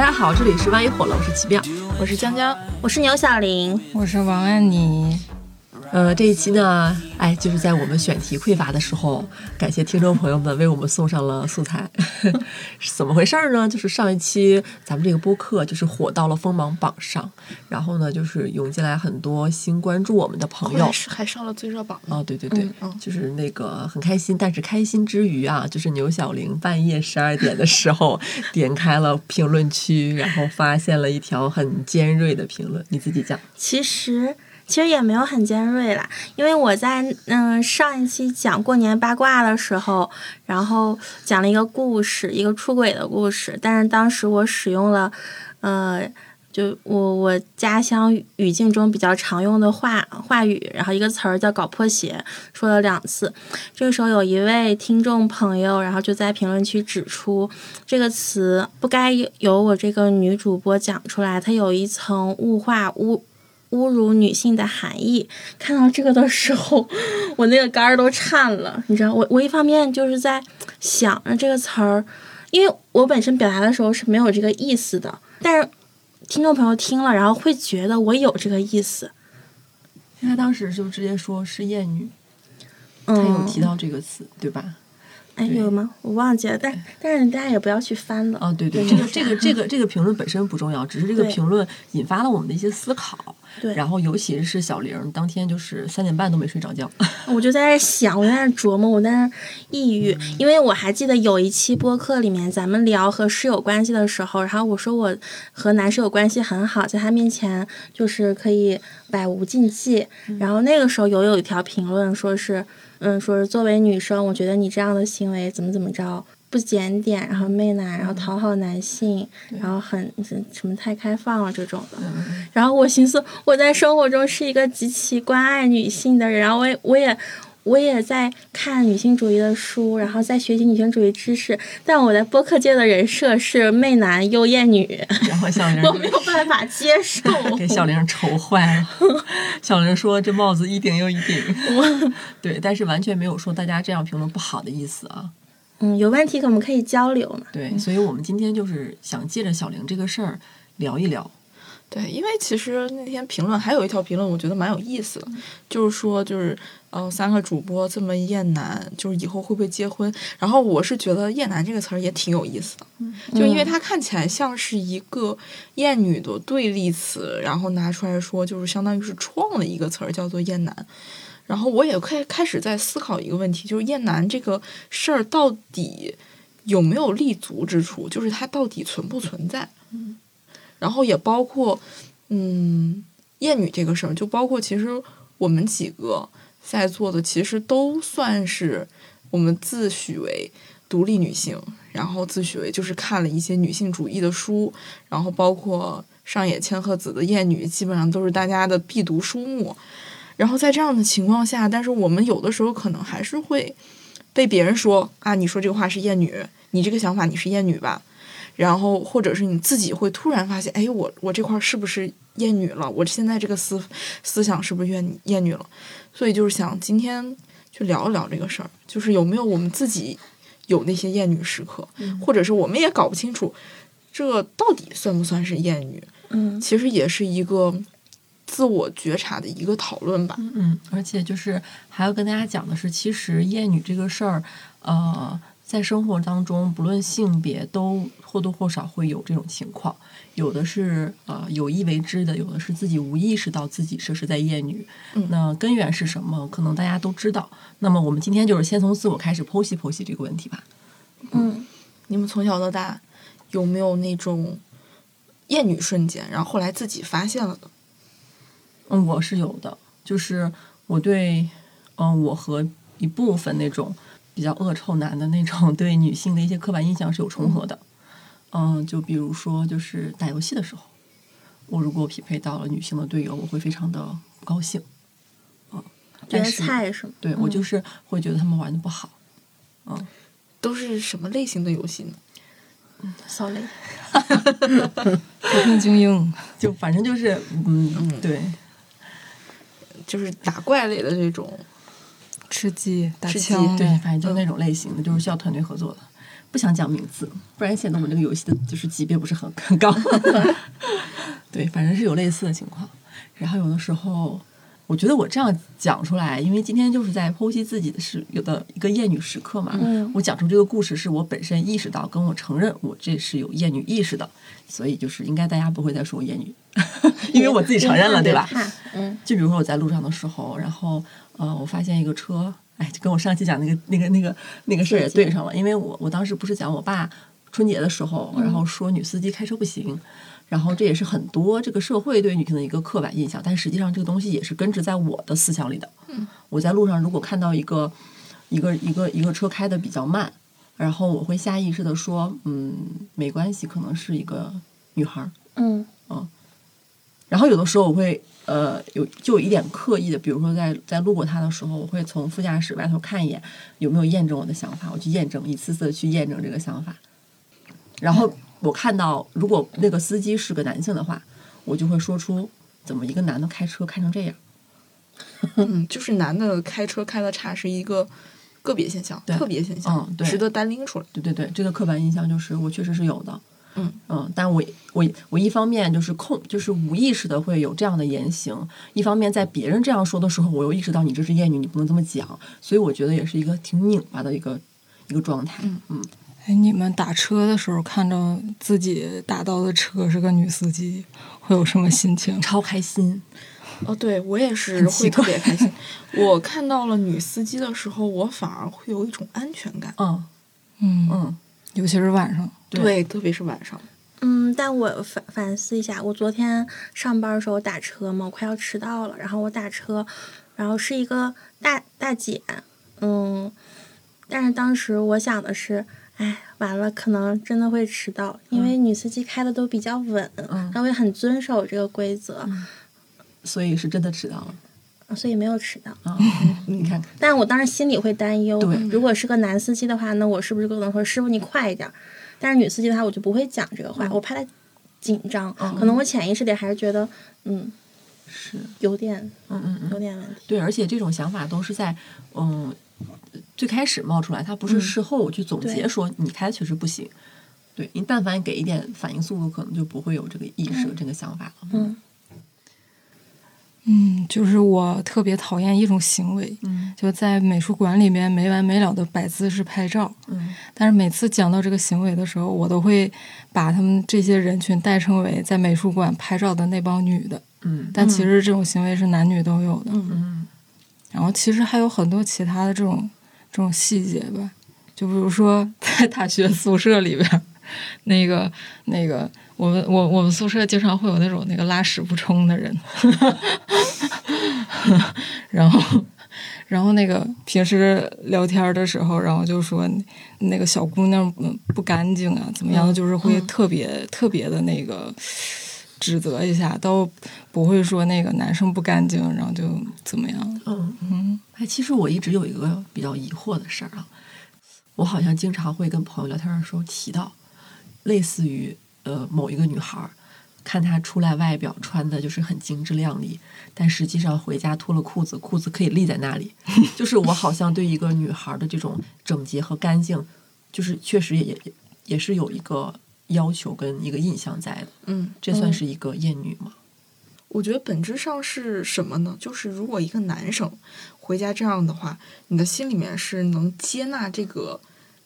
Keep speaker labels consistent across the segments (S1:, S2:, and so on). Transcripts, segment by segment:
S1: 大家好，这里是万一火了，我是奇妙，
S2: 我是江江，
S3: 我是牛小玲，
S4: 我是王安妮。
S1: 呃，这一期呢，哎，就是在我们选题匮乏的时候，感谢听众朋友们为我们送上了素材。是 怎么回事呢？就是上一期咱们这个播客就是火到了锋芒榜上，然后呢，就是涌进来很多新关注我们的朋友，
S2: 还上了最热榜。
S1: 哦，对对对，就是那个很开心，但是开心之余啊，就是牛小玲半夜十二点的时候点开了评论区，然后发现了一条很尖锐的评论，你自己讲。
S3: 其实。其实也没有很尖锐啦，因为我在嗯上一期讲过年八卦的时候，然后讲了一个故事，一个出轨的故事，但是当时我使用了，呃，就我我家乡语境中比较常用的话话语，然后一个词儿叫“搞破鞋”，说了两次。这个时候有一位听众朋友，然后就在评论区指出这个词不该由我这个女主播讲出来，它有一层物化污。侮辱女性的含义，看到这个的时候，我那个肝儿都颤了。你知道，我我一方面就是在想着这个词儿，因为我本身表达的时候是没有这个意思的，但是听众朋友听了，然后会觉得我有这个意思。
S1: 他当时就直接说是艳女，他有提到这个词，对吧？
S3: 哎，有吗？我忘记了，但但是大家也不要去翻了。
S1: 哦，对对，这个这个这个这个评论本身不重要，只是这个评论引发了我们的一些思考。
S3: 对，
S1: 然后尤其是小玲当天就是三点半都没睡着觉，
S3: 我就在那想，我在那琢磨，我在那抑郁，因为我还记得有一期播客里面咱们聊和室友关系的时候，然后我说我和男室友关系很好，在他面前就是可以百无禁忌，然后那个时候有有一条评论说是。嗯，说是作为女生，我觉得你这样的行为怎么怎么着不检点，然后媚男，然后讨好男性，然后很什么太开放了这种的。然后我寻思，我在生活中是一个极其关爱女性的人，然后我也我也。我也在看女性主义的书，然后在学习女性主义知识，但我在播客界的人设是媚男又艳女，
S1: 然后小玲
S3: 我没有办法接受，
S1: 给小玲愁坏了。小玲说：“这帽子一顶又一顶。”对，但是完全没有说大家这样评论不好的意思啊。
S3: 嗯，有问题我们可以交流嘛。
S1: 对，所以我们今天就是想借着小玲这个事儿聊一聊。
S2: 对，因为其实那天评论还有一条评论，我觉得蛮有意思的，就是说，就是嗯，三个主播这么厌男，就是以后会不会结婚？然后我是觉得“厌男”这个词儿也挺有意思的，就因为它看起来像是一个厌女的对立词，然后拿出来说，就是相当于是创了一个词儿，叫做“厌男”。然后我也开开始在思考一个问题，就是“厌男”这个事儿到底有没有立足之处？就是它到底存不存在？嗯。然后也包括，嗯，厌女这个事儿，就包括其实我们几个在座的，其实都算是我们自诩为独立女性，然后自诩为就是看了一些女性主义的书，然后包括上野千鹤子的《厌女》，基本上都是大家的必读书目。然后在这样的情况下，但是我们有的时候可能还是会被别人说啊，你说这个话是厌女，你这个想法你是厌女吧？然后，或者是你自己会突然发现，哎，我我这块是不是厌女了？我现在这个思思想是不是厌厌女了？所以就是想今天去聊一聊这个事儿，就是有没有我们自己有那些厌女时刻，或者是我们也搞不清楚这到底算不算是厌女？
S3: 嗯，
S2: 其实也是一个自我觉察的一个讨论吧。
S1: 嗯，而且就是还要跟大家讲的是，其实厌女这个事儿，呃。在生活当中，不论性别，都或多或少会有这种情况。有的是呃有意为之的，有的是自己无意识到自己这是在厌女。那根源是什么？可能大家都知道。那么我们今天就是先从自我开始剖析剖析这个问题吧。
S3: 嗯，
S2: 你们从小到大有没有那种厌女瞬间？然后后来自己发现了的？
S1: 嗯，我是有的。就是我对嗯我和一部分那种。比较恶臭男的那种对女性的一些刻板印象是有重合的，嗯，就比如说就是打游戏的时候，我如果匹配到了女性的队友，我会非常的不高兴，嗯，
S3: 觉得菜是吗？
S1: 对我就是会觉得他们玩的不好，嗯，
S2: 都是什么类型的游戏呢？
S3: 嗯，扫雷，
S4: 和平精英，
S1: 就反正就是嗯，对，
S2: 就是打怪类的这种。
S4: 吃鸡、打
S2: 枪，
S1: 对，反正就那种类型的，就是需要团队合作的。不想讲名字，不然显得我们这个游戏的就是级别不是很很高。对，反正是有类似的情况。然后有的时候，我觉得我这样讲出来，因为今天就是在剖析自己的是有的一个厌女时刻嘛。
S3: 嗯
S1: 我讲出这个故事是我本身意识到，跟我承认我这是有厌女意识的，所以就是应该大家不会再说我厌女，因为我自己承认了，对吧？
S3: 嗯
S1: 就比如说我在路上的时候，然后呃，我发现一个车，哎，就跟我上期讲那个那个那个那个事儿也对上了，因为我我当时不是讲我爸春节的时候，然后说女司机开车不行，然后这也是很多这个社会对女性的一个刻板印象，但实际上这个东西也是根植在我的思想里的。
S2: 嗯，
S1: 我在路上如果看到一个一个一个一个车开的比较慢，然后我会下意识的说，嗯，没关系，可能是一个女孩儿。
S3: 嗯
S1: 然后有的时候我会呃有就有一点刻意的，比如说在在路过他的时候，我会从副驾驶外头看一眼有没有验证我的想法，我去验证，一次次的去验证这个想法。然后我看到如果那个司机是个男性的话，我就会说出怎么一个男的开车开成这样。
S2: 嗯，就是男的开车开的差是一个个别现象，特别现象，
S1: 嗯对
S2: 值得单拎出来。
S1: 对对对，这个刻板印象就是我确实是有的。
S2: 嗯
S1: 嗯，但我我我一方面就是控，就是无意识的会有这样的言行；一方面在别人这样说的时候，我又意识到你这是厌女，你不能这么讲。所以我觉得也是一个挺拧巴的一个一个状态。
S2: 嗯
S1: 嗯，
S4: 哎，你们打车的时候看着自己打到的车是个女司机，会有什么心情？
S1: 超开心。
S2: 哦，对我也是会特别开心。我看到了女司机的时候，我反而会有一种安全感。
S1: 嗯
S4: 嗯，
S1: 嗯，
S4: 尤其是晚上。
S1: 对
S2: 对，特别是晚上。
S3: 嗯，但我反反思一下，我昨天上班的时候打车嘛，我快要迟到了，然后我打车，然后是一个大大姐，嗯，但是当时我想的是，哎，完了，可能真的会迟到，因为女司机开的都比较稳，
S1: 嗯
S3: 她会很遵守这个规则，
S1: 所以是真的迟到了
S3: 所以没有迟到。
S1: 啊！你看看，
S3: 但我当时心里会担忧
S1: 对，
S3: 如果是个男司机的话，那我是不是可能说师傅你快一点？但是女司机的话，我就不会讲这个话，
S1: 嗯
S3: 我怕她紧张，
S1: 嗯
S3: 可能我潜意识里还是觉得，嗯，
S1: 是，
S3: 有点
S1: 嗯嗯嗯，
S3: 有点问题。
S1: 对，而且这种想法都是在嗯最开始冒出来，他不是
S3: 嗯
S1: 事后我去总结说你开确实不行。对你但凡给一点反应速度，可能就不会有这个意识、这个想法了。
S3: 嗯
S4: 嗯，就是我特别讨厌一种行为，
S1: 嗯
S4: 就在美术馆里面没完没了的摆姿势拍照。
S1: 嗯
S4: 但是每次讲到这个行为的时候，我都会把他们这些人群代称为在美术馆拍照的那帮女的。
S1: 嗯
S4: 但其实这种行为是男女都有的。
S2: 嗯
S1: 嗯
S4: 然后其实还有很多其他的这种这种细节吧，就比如说 在大学宿舍里边儿，那个那个我们我我们宿舍经常会有那种那个拉屎不冲的人，然后然后那个平时聊天的时候，然后就说那个小姑娘嗯不干净啊，怎么样，
S1: 嗯
S4: 就是会
S1: 嗯。
S4: 特别、特别的那个指责一下，都不会说那个男生不干净，然后就怎么样。
S1: 嗯，
S4: 嗯
S1: 哎，其实我一直有一个比较疑惑的事儿啊，我好像经常会跟朋友聊天的时候提到，类似于呃某一个女孩儿，看她出来外表穿的就是很精致靓丽，但实际上回家脱了裤子，裤子可以立在那里。就是我好像对一个女孩的这种整洁和干净，就是确实也也也是有一个要求跟一个印象在的。
S2: 嗯，
S1: 这算是一个厌女吗？
S2: 我觉得本质上是什么呢？就是如果一个男生回家这样的话，你的心里面是能接纳这个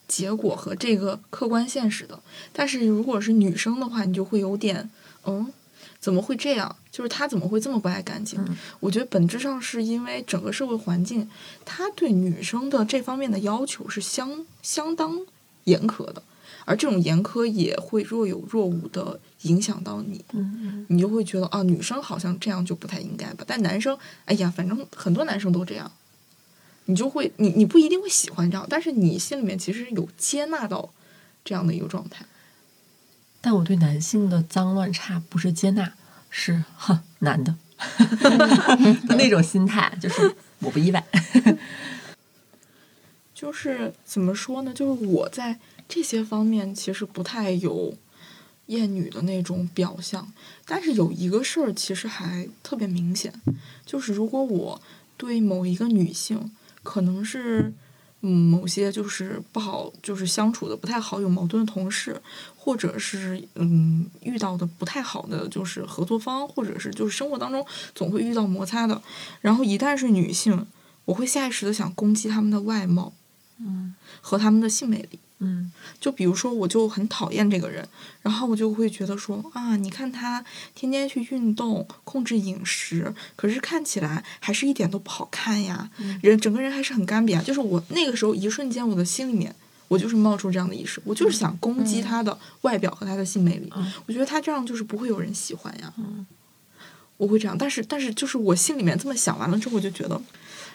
S2: 结果和这个客观现实的。但是如果是女生的话，你就会有点，嗯，怎么会这样？就是他怎么会这么不爱干净？
S1: 嗯
S2: 我觉得本质上是因为整个社会环境，他对女生的这方面的要求是相相当严苛的，而这种严苛也会若有若无的影响到你。
S1: 嗯
S2: 你就会觉得啊，女生好像这样就不太应该吧？但男生，哎呀，反正很多男生都这样，你就会，你你不一定会喜欢这样，但是你心里面其实有接纳到这样的一个状态。
S1: 但我对男性的脏乱差不是接纳，是哼男的的 那种心态，就是我不意外。
S2: 就是怎么说呢？就是我在这些方面其实不太有厌女的那种表象，但是有一个事儿其实还特别明显，就是如果我对某一个女性，可能是嗯某些就是不好，就是相处的不太好，有矛盾的同事，或者是嗯遇到的不太好的就是合作方，或者是就是生活当中总会遇到摩擦的。然后一旦是女性，我会下意识的想攻击她们的外貌，
S1: 嗯
S2: 和她们的性魅力。
S1: 嗯
S2: 就比如说，我就很讨厌这个人，然后我就会觉得说啊，你看他天天去运动，控制饮食，可是看起来还是一点都不好看呀，人整个人还是很干瘪啊。就是我那个时候一瞬间，我的心里面我就是冒出这样的意识，我就是想攻击他的外表和他的性魅力。
S1: 嗯
S2: 我觉得他这样就是不会有人喜欢呀。
S1: 嗯
S2: 我会这样，但是但是就是我心里面这么想完了之后，我就觉得，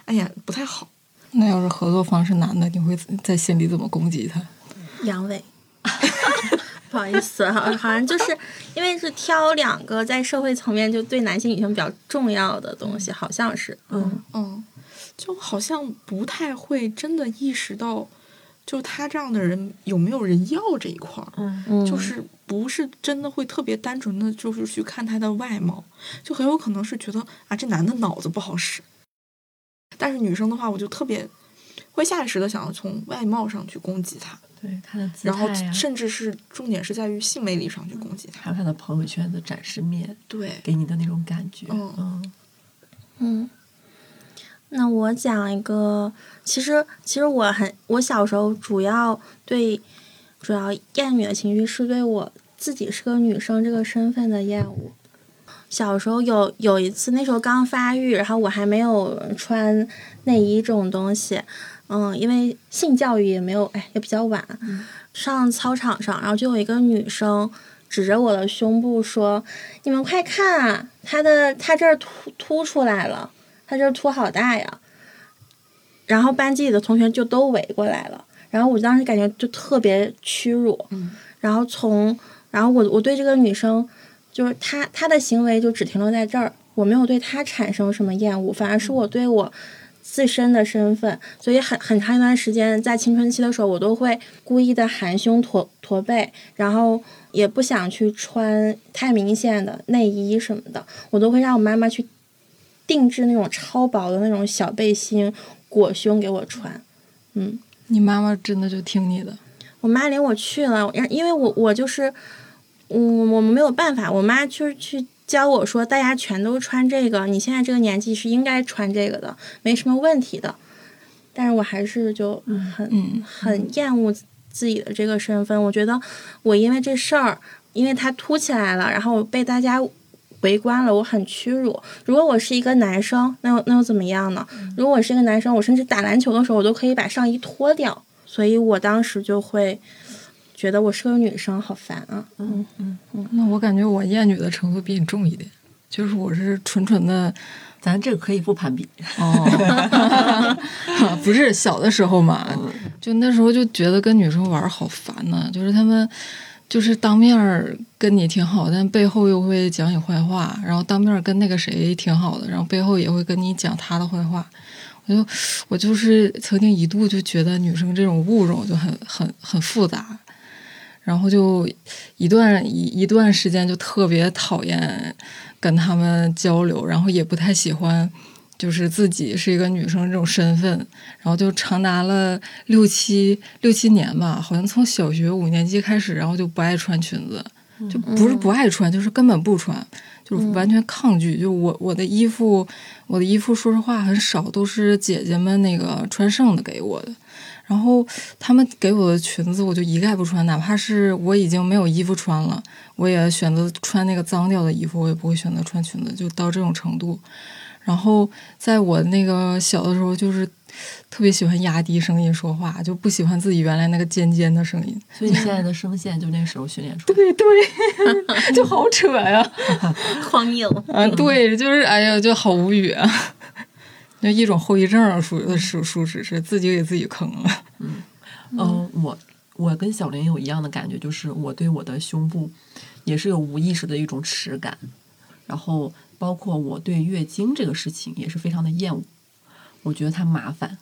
S2: 哎呀，不太好。
S4: 那要是合作方是男的，你会在心里怎么攻击他？
S3: 阳痿。不好意思，好好像就是因为是挑两个在社会层面就对男性女性比较重要的东西，好像是，
S1: 嗯。
S2: 嗯，就好像不太会真的意识到，就他这样的人有没有人要这一块儿，
S1: 嗯。
S3: 嗯，
S2: 就是不是真的会特别单纯的就是去看他的外貌，就很有可能是觉得啊这男的脑子不好使，但是女生的话，我就特别会下意识的想要从外貌上去攻击她，
S1: 对她的姿
S2: 然后，甚至是重点是在于性魅力上去攻击她，
S1: 还有他的朋友圈的展示面，
S2: 对，
S1: 给你的那种感觉，
S2: 嗯
S1: 嗯
S3: 嗯，那我讲一个，其实其实我很，我小时候主要对主要厌女的情绪是对我自己是个女生这个身份的厌恶。小时候有有一次，那时候刚发育，然后我还没有穿内衣这种东西，嗯，因为性教育也没有，哎，也比较晚。上操场上，然后就有一个女生指着我的胸部说：“你们快看啊，她的她这儿凸凸出来了，她这儿凸好大呀。”然后班级里的同学就都围过来了，然后我当时感觉就特别屈辱。
S2: 嗯
S3: 然后从，然后我我对这个女生，就是他他的行为就只停留在这儿，我没有对他产生什么厌恶，反而是我对我自身的身份，所以很很长一段时间在青春期的时候，我都会故意的含胸驼驼背，然后也不想去穿太明显的内衣什么的，我都会让我妈妈去定制那种超薄的那种小背心裹胸给我穿。嗯，
S4: 你妈妈真的就听你的？
S3: 我妈领我去了，因因为我我就是，嗯，我们没有办法，我妈就是去教我说，大家全都穿这个，你现在这个年纪是应该穿这个的，没什么问题的。但是我还是就很、
S4: 嗯
S3: 很厌恶自己的这个身份，我觉得我因为这事儿，因为它凸起来了，然后被大家围观了，我很屈辱。如果我是一个男生，那又那又怎么样呢？如果我是一个男生，我甚至打篮球的时候，我都可以把上衣脱掉。所以我当时就会觉得我是个女生，好烦啊！嗯嗯嗯
S4: 那我感觉我厌女的程度比你重一点，就是我是纯纯的
S1: 咱这个可以不攀比，
S4: 哦，不是小的时候嘛，就那时候就觉得跟女生玩儿好烦呐、就是他们就是当面跟你挺好，但背后又会讲你坏话，然后当面跟那个谁挺好的，然后背后也会跟你讲他的坏话。我就我就是曾经一度就觉得女生这种物种就很很很复杂，然后就一段一一段时间就特别讨厌跟他们交流，然后也不太喜欢，就是自己是一个女生这种身份，然后就长达了六七六七年吧，好像从小学五年级开始，然后就不爱穿裙子，就不是不爱穿，就是根本不穿，就是完全抗拒。就我我的衣服，我的衣服说实话很少，都是姐姐们那个穿剩的给我的。然后他们给我的裙子，我就一概不穿，哪怕是我已经没有衣服穿了，我也选择穿那个脏掉的衣服，我也不会选择穿裙子，就到这种程度。然后在我那个小的时候，就是特别喜欢压低声音说话，就不喜欢自己原来那个尖尖的声音。
S1: 所以你现在的声线就那时候训练出来。
S4: 对 对，就好扯呀！
S3: 荒谬。
S4: 啊，对，就是哎呀，就好无语啊。那一种后遗症，属属属实是自己给自己坑了。
S1: 嗯，我我跟小林有一样的感觉，就是我对我的胸部也是有无意识的一种耻感，然后包括我对月经这个事情也是非常的厌恶，我觉得它麻烦。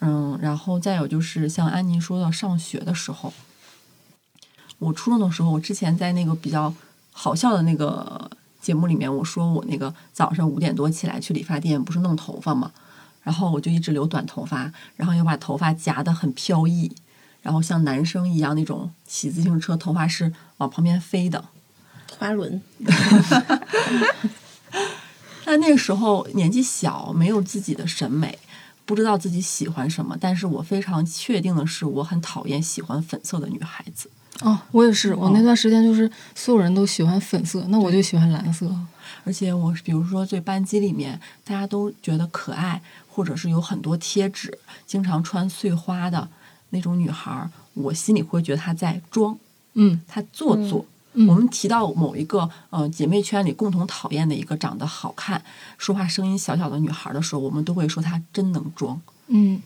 S1: 嗯，然后再有就是像安妮说到上学的时候，我初中的时候，我之前在那个比较好笑的那个节目里面，我说我那个早上五点多起来去理发店，不是弄头发嘛，然后我就一直留短头发，然后又把头发夹得很飘逸，然后像男生一样那种骑自行车头发是往旁边飞的。
S3: 花轮，
S1: 但那个时候年纪小，没有自己的审美，不知道自己喜欢什么。但是我非常确定的是，我很讨厌喜欢粉色的女孩子。
S4: 哦，我也是，我那段时间就是所有人都喜欢粉色，那我就喜欢蓝色。
S1: 而且我比如说在班级里面，大家都觉得可爱，或者是有很多贴纸，经常穿碎花的那种女孩儿，我心里会觉得她在装，
S4: 嗯
S1: 她做作。
S4: 嗯
S1: 我们提到某一个呃姐妹圈里共同讨厌的一个长得好看、说话声音小小的女孩的时候，我们都会说她真能装。
S4: 嗯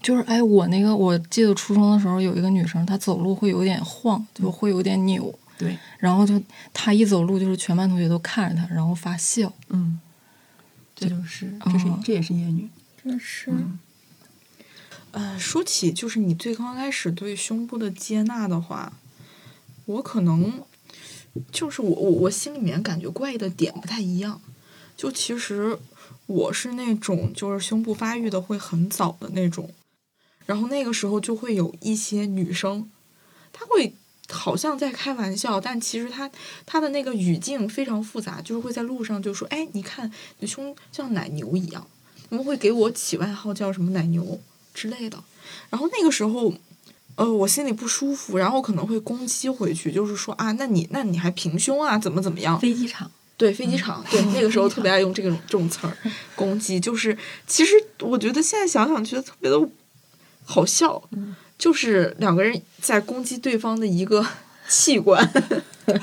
S4: 就是哎，我那个我记得初中的时候有一个女生，她走路会有点晃，就会有点扭，
S1: 对，
S4: 然后就她一走路就是全班同学都看着她，然后发笑。
S1: 嗯，这就是这是、
S4: 哦
S1: 这也是厌女。
S3: 这是。
S2: 呃，说起就是你最刚开始对胸部的接纳的话，我可能就是我我我心里面感觉怪异的点不太一样。就其实我是那种就是胸部发育的会很早的那种，然后那个时候就会有一些女生，她会好像在开玩笑，但其实她她的那个语境非常复杂，就是会在路上就说：“哎，你看你胸像奶牛一样。”他们会给我起外号叫什么奶牛之类的。然后那个时候，呃，我心里不舒服，然后可能会攻击回去，就是说啊，那你那你还平胸啊，怎么怎么样？
S1: 飞机场，
S2: 对，飞机场，对，那个时候特别爱用这种这种词儿攻击，就是其实我觉得现在想想觉得特别的好笑，就是两个人在攻击对方的一个器官，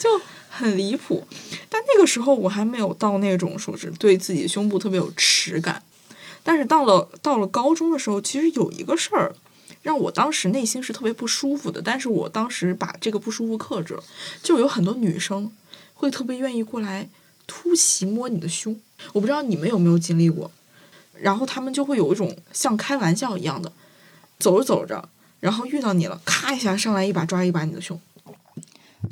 S2: 就很离谱。但那个时候我还没有到那种说是对自己胸部特别有耻感，但是到了到了高中的时候，其实有一个事儿。让我当时内心是特别不舒服的，但是我当时把这个不舒服克制了，就有很多女生会特别愿意过来突袭摸你的胸，我不知道你们有没有经历过，然后他们就会有一种像开玩笑一样的，走着走着，然后遇到你了，咔一下上来一把抓一把你的胸，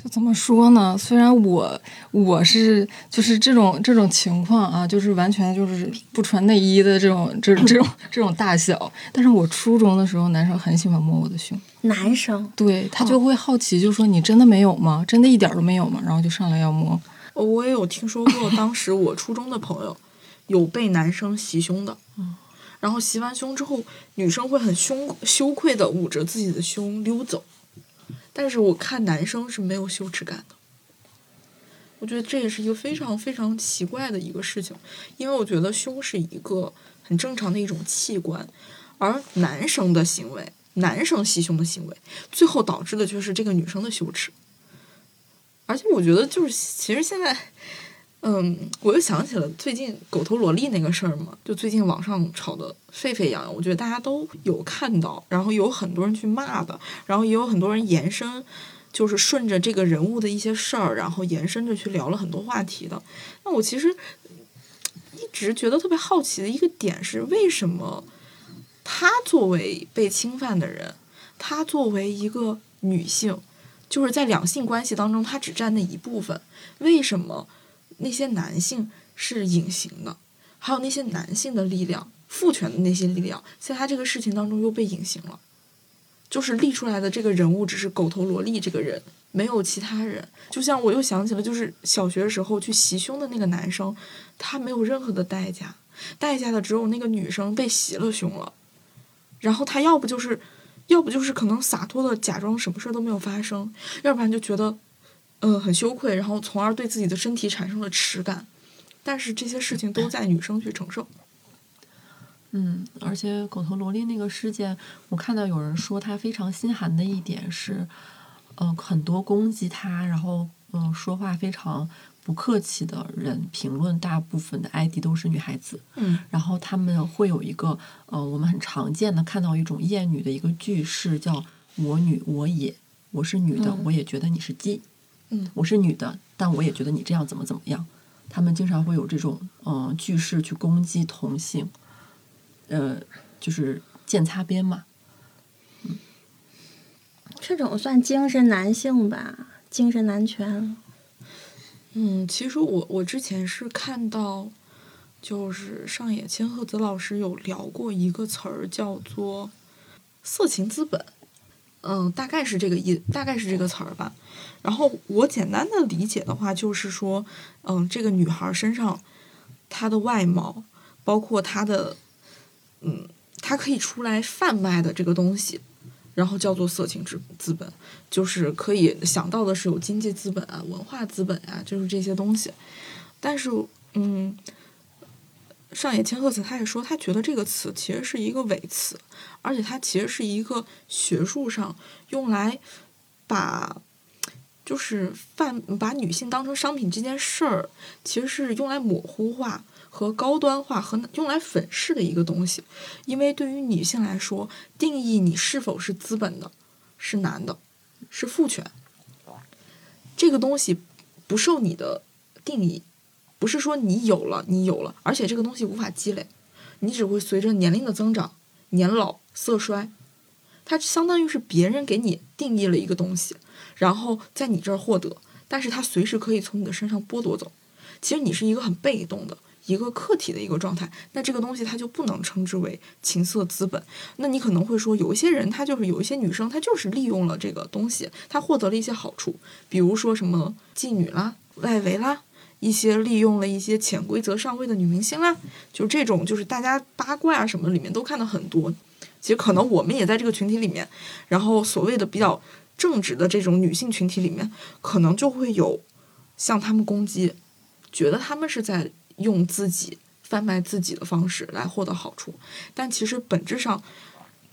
S4: 就怎么说呢？虽然我我是就是这种这种情况啊，就是完全就是不穿内衣的这种这这种这种大小，但是我初中的时候，男生很喜欢摸我的胸，
S3: 男生
S4: 对他就会好奇，就说你真的没有吗？真的一点儿都没有吗？然后就上来要摸。
S2: 呃我也有听说过，当时我初中的朋友有被男生袭胸的，然后袭完胸之后，女生会很羞羞愧的捂着自己的胸溜走，但是我看男生是没有羞耻感的。我觉得这也是一个非常非常奇怪的一个事情，因为我觉得胸是一个很正常的一种器官，而男生的行为，男生袭胸的行为，最后导致的就是这个女生的羞耻。而且我觉得就是其实现在，嗯，我又想起了最近狗头萝莉那个事儿嘛，就最近网上吵得沸沸扬扬，我觉得大家都有看到，然后有很多人去骂的，然后也有很多人延伸，就是顺着这个人物的一些事儿，然后延伸着去聊了很多话题的。那我其实一直觉得特别好奇的一个点是，为什么她作为被侵犯的人，她作为一个女性，就是在两性关系当中，她只占那一部分，为什么那些男性是隐形的？还有那些男性的力量，父权的那些力量，在他这个事情当中又被隐形了。就是立出来的这个人物只是狗头萝莉这个人，没有其他人。就像我又想起了，就是小学时候去袭胸的那个男生，他没有任何的代价，代价的只有那个女生被袭了胸了，然后他要不就是，要不就是可能洒脱的假装什么事都没有发生，要不然就觉得，呃，很羞愧，然后从而对自己的身体产生了耻感。但是这些事情都在女生去承受。
S1: 嗯，而且狗头萝莉那个事件，我看到有人说她非常心寒的一点是，嗯、很多攻击她，然后嗯、说话非常不客气的人评论，大部分的 ID 都是女孩子，
S2: 嗯
S1: 然后他们会有一个呃，我们很常见的看到一种厌女的一个句式，叫“我女我也”，我是女的，
S2: 嗯
S1: 我也觉得你是鸡，
S2: 嗯
S1: 我是女的，但我也觉得你这样怎么怎么样。他们经常会有这种嗯、呃句式去攻击同性，呃，就是见擦边嘛。
S3: 这种算精神男性吧，精神男权。
S2: 嗯，其实我我之前是看到，就是上野千鹤子老师有聊过一个词儿，叫做“色情资本”。嗯，大概是这个意，大概是这个词儿吧。然后我简单的理解的话，就是说，嗯，这个女孩身上她的外貌，包括她的，嗯，她可以出来贩卖的这个东西，然后叫做色情资资本，就是可以想到的是有经济资本啊、文化资本啊，就是这些东西。但是，嗯。上野千鹤子他也说，他觉得这个词其实是一个伪词，而且它其实是一个学术上用来把就是贩把女性当成商品这件事儿，其实是用来模糊化和高端化和用来粉饰的一个东西。因为对于女性来说，定义你是否是资本的，是男的，是父权，这个东西不受你的定义。不是说你有了，你有了，而且这个东西无法积累，你只会随着年龄的增长，年老色衰，它相当于是别人给你定义了一个东西，然后在你这儿获得，但是它随时可以从你的身上剥夺走。其实你是一个很被动的一个客体的一个状态，那这个东西它就不能称之为情色资本。那你可能会说，有一些人他就是有一些女生，她就是利用了这个东西，她获得了一些好处，比如说什么妓女啦、外围啦。一些利用了一些潜规则上位的女明星啦，就这种就是大家八卦啊什么里面都看到很多。其实可能我们也在这个群体里面，然后所谓的比较正直的这种女性群体里面，可能就会有向他们攻击，觉得他们是在用自己贩卖自己的方式来获得好处。但其实本质上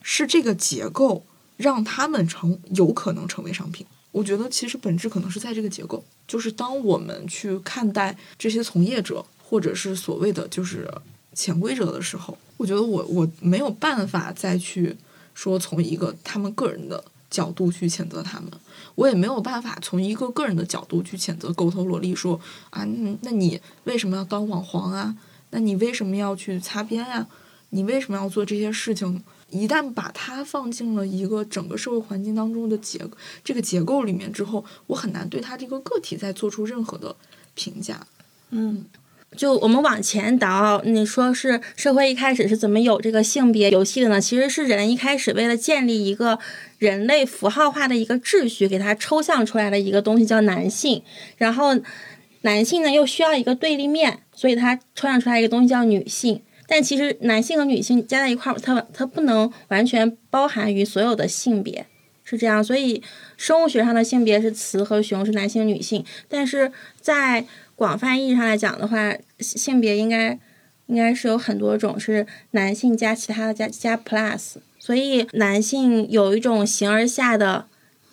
S2: 是这个结构让他们成有可能成为商品。我觉得其实本质可能是在这个结构，就是当我们去看待这些从业者或者是所谓的就是潜规则的时候，我觉得我我没有办法再去说从一个他们个人的角度去谴责他们，我也没有办法从一个个人的角度去谴责狗头萝莉说啊，那你为什么要当网黄啊？那你为什么要去擦边呀？你为什么要做这些事情？一旦把它放进了一个整个社会环境当中的结这个结构里面之后，我很难对他这个个体再做出任何的评价。
S3: 嗯，就我们往前倒，你说是社会一开始是怎么有这个性别游戏的呢？其实是人一开始为了建立一个人类符号化的一个秩序，给它抽象出来的一个东西叫男性，然后男性呢又需要一个对立面，所以它抽象出来一个东西叫女性。但其实男性和女性加在一块儿，它它不能完全包含于所有的性别，是这样。所以生物学上的性别是雌和雄，是男性女性。但是在广泛意义上来讲的话，性别应该应该是有很多种，是男性加其他的加加 plus。所以男性有一种形而下的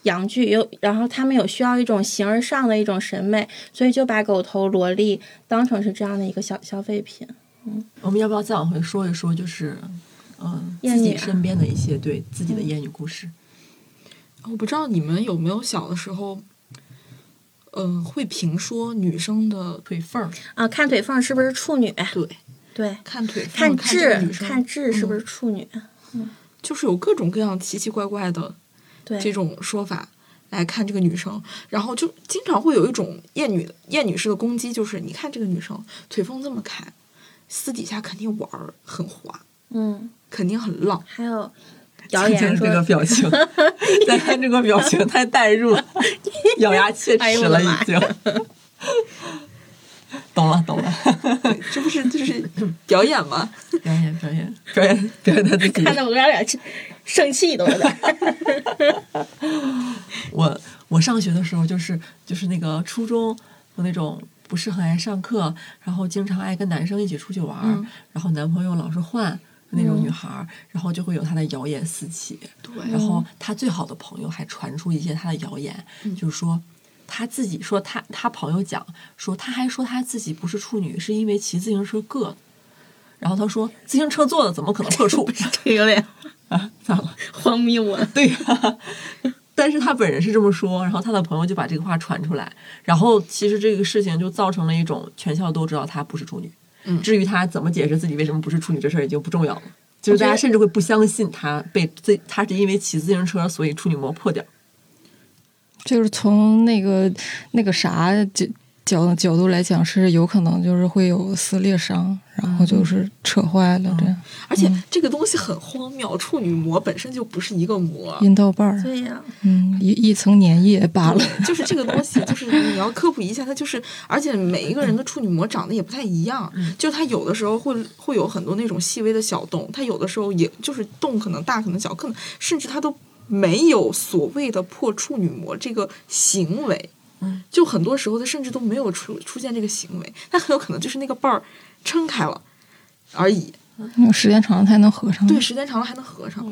S3: 阳具，有然后他们有需要一种形而上的一种审美，所以就把狗头萝莉当成是这样的一个小消费品。嗯，
S1: 我们要不要再往回说一说？就是，嗯，自己身边的一些对自己的艳女故事。
S2: 我不知道你们有没有小的时候，嗯，会评说女生的腿缝儿
S3: 啊，看腿缝是不是处女？
S2: 对
S3: 对，
S2: 看腿
S3: 看
S2: 痣，
S3: 看痣是不是处女？嗯，
S2: 就是有各种各样奇奇怪怪的这种说法来看这个女生，然后就经常会有一种艳女艳女士的攻击，就是你看这个女生腿缝这么开。私底下肯定玩儿很滑，
S3: 嗯，
S2: 肯定很浪。
S3: 还有 谣言
S1: 这个表情，再看这个表情太代入了，咬牙切齿了已经。懂了懂了，
S2: 这不是就是表演吗？
S1: 表演表演表演表演他自己。
S3: 看得我有点生气都有点。
S1: 我我上学的时候就是就是那个初中的那种。不是很爱上课，然后经常爱跟男生一起出去玩儿，然后男朋友老是换那种女孩儿，然后就会有她的谣言四起。
S2: 对，
S1: 然后她最好的朋友还传出一些她的谣言，就是说她自己说她她朋友讲说，她还说她自己不是处女，是因为骑自行车硌的。然后她说自行车坐的怎么可能破处？
S3: 这有点
S1: 啊，咋了？
S3: 荒谬啊！
S1: 对呀。但是他本人是这么说，然后他的朋友就把这个话传出来，然后其实这个事情就造成了一种全校都知道他不是处女。
S2: 嗯，
S1: 至于他怎么解释自己为什么不是处女这事儿已经不重要了，就是大家甚至会不相信他被自他是因为骑自行车所以处女膜破掉。
S4: 就是从那个那个啥就角角度来讲，是有可能就是会有撕裂伤，然后就是扯坏了这样。
S2: 而且这个东西很荒谬，处女膜本身就不是一个膜，
S4: 阴道瓣儿，
S3: 对呀、
S4: 嗯，一一层粘液罢了。
S2: 就是这个东西，就是你要科普一下，它就是，而且每一个人的处女膜长得也不太一样，就它有的时候会会有很多那种细微的小洞，它有的时候也就是洞可能大，可能小，可能甚至它都没有所谓的破处女膜这个行为。
S1: 嗯，
S2: 就很多时候他甚至都没有出出现这个行为，他很有可能就是那个瓣儿撑开了而已。
S4: 那时间长了才能合上。
S2: 对，时间长了还能合上。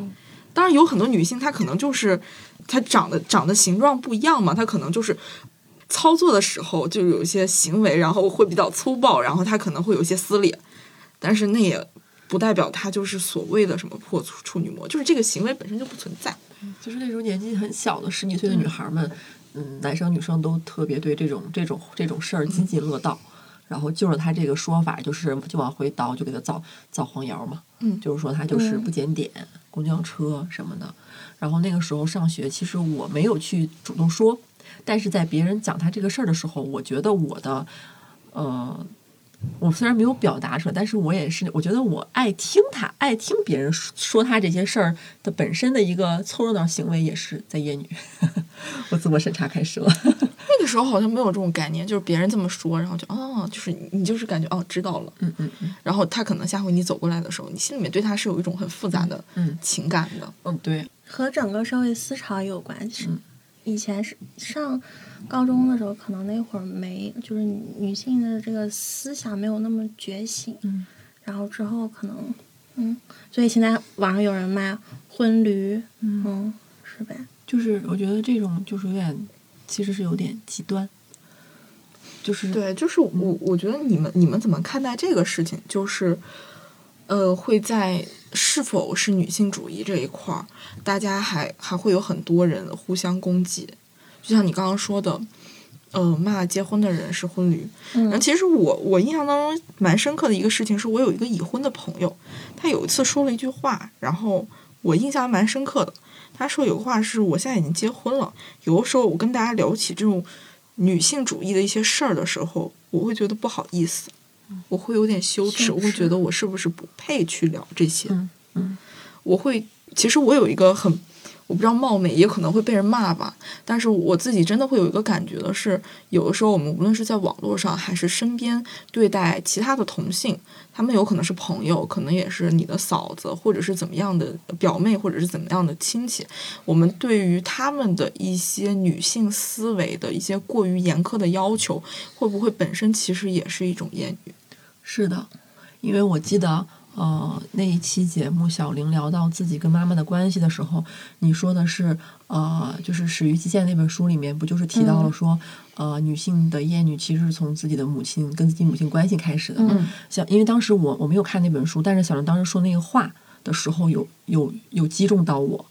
S2: 当然，有很多女性她可能就是她长得长得形状不一样嘛，她可能就是操作的时候就有一些行为，然后会比较粗暴，然后她可能会有一些撕裂，但是那也不代表她就是所谓的什么破处处女膜，就是这个行为本身就不存在。
S1: 就是那种年纪很小的十几岁的女孩们，嗯，男生女生都特别对这种这种这种事儿津津乐道，然后就是他这个说法，就是就往回倒，就给他造造黄谣嘛，
S2: 嗯
S1: 就是说他就是
S3: 嗯
S1: 不检点，公交车什么的。然后那个时候上学，其实我没有去主动说，但是在别人讲他这个事儿的时候，我觉得我的，呃。我虽然没有表达出来，但是我也是，我觉得我爱听他，爱听别人说说他这些事儿的本身的一个凑热闹行为，也是在厌女。我自我审查开始了。
S2: 那个时候好像没有这种概念，就是别人这么说，然后就哦，就是你就是感觉哦知道了，
S1: 嗯嗯嗯
S2: 然后他可能下回你走过来的时候，你心里面对他是有一种很复杂的
S1: 嗯
S2: 情感的。
S1: 嗯，对，
S3: 和整个社会思潮也有关系。
S1: 嗯
S3: 以前是上高中的时候，可能那会儿没，就是女性的这个思想没有那么觉醒。
S1: 嗯
S3: 然后之后可能，嗯，所以现在网上有人骂婚驴，
S1: 嗯，
S3: 嗯，是呗？
S1: 就是我觉得这种就是有点，其实是有点极端，就是
S2: 对，就是我，我觉得你们你们怎么看待这个事情？就是，呃，会在是否是女性主义这一块儿，大家还还会有很多人互相攻击，就像你刚刚说的，呃，骂结婚的人是婚驴。
S3: 嗯
S2: 其实我我印象当中蛮深刻的一个事情，是我有一个已婚的朋友，他有一次说了一句话，然后我印象还蛮深刻的。他说有个话是我现在已经结婚了，有的时候我跟大家聊起这种女性主义的一些事儿的时候，我会觉得不好意思，我会有点羞耻，我会觉得我是不是不配去聊这些。
S1: 嗯嗯
S2: 我会，其实我有一个很，我不知道冒昧，也可能会被人骂吧，但是我自己真的会有一个感觉的是，有的时候我们无论是在网络上还是身边对待其他的同性，他们有可能是朋友，可能也是你的嫂子，或者是怎么样的表妹，或者是怎么样的亲戚，我们对于他们的一些女性思维的一些过于严苛的要求，会不会本身其实也是一种厌女？
S1: 是的，因为我记得，呃，那一期节目小玲聊到自己跟妈妈的关系的时候，你说的是，呃，就是《始于极限》那本书里面不就是提到了说，呃，女性的厌女其实是从自己的母亲跟自己母亲关系开始的嘛。
S3: 嗯
S1: 像因为当时我我没有看那本书，但是小玲当时说那个话的时候有，有有击中到我。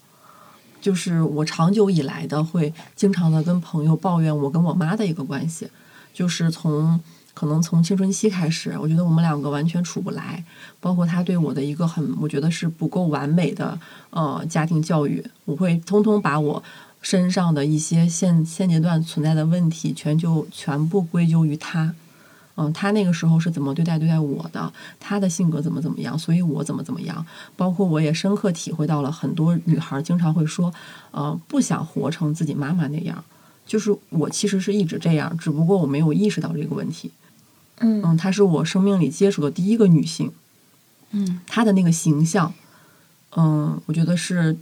S1: 就是我长久以来的会经常的跟朋友抱怨我跟我妈的一个关系，就是从可能从青春期开始，我觉得我们两个完全处不来，包括他对我的一个很我觉得是不够完美的呃家庭教育，我会通通把我身上的一些现现阶段存在的问题全就全部归咎于他。嗯，他那个时候是怎么对待对待我的，他的性格怎么怎么样，所以我怎么怎么样。包括我也深刻体会到了，很多女孩经常会说，呃，不想活成自己妈妈那样。就是我其实是一直这样，只不过我没有意识到这个问题。
S3: 嗯
S1: 嗯，她是我生命里接触的第一个女性，
S2: 嗯
S1: 她的那个形象，嗯，我觉得是，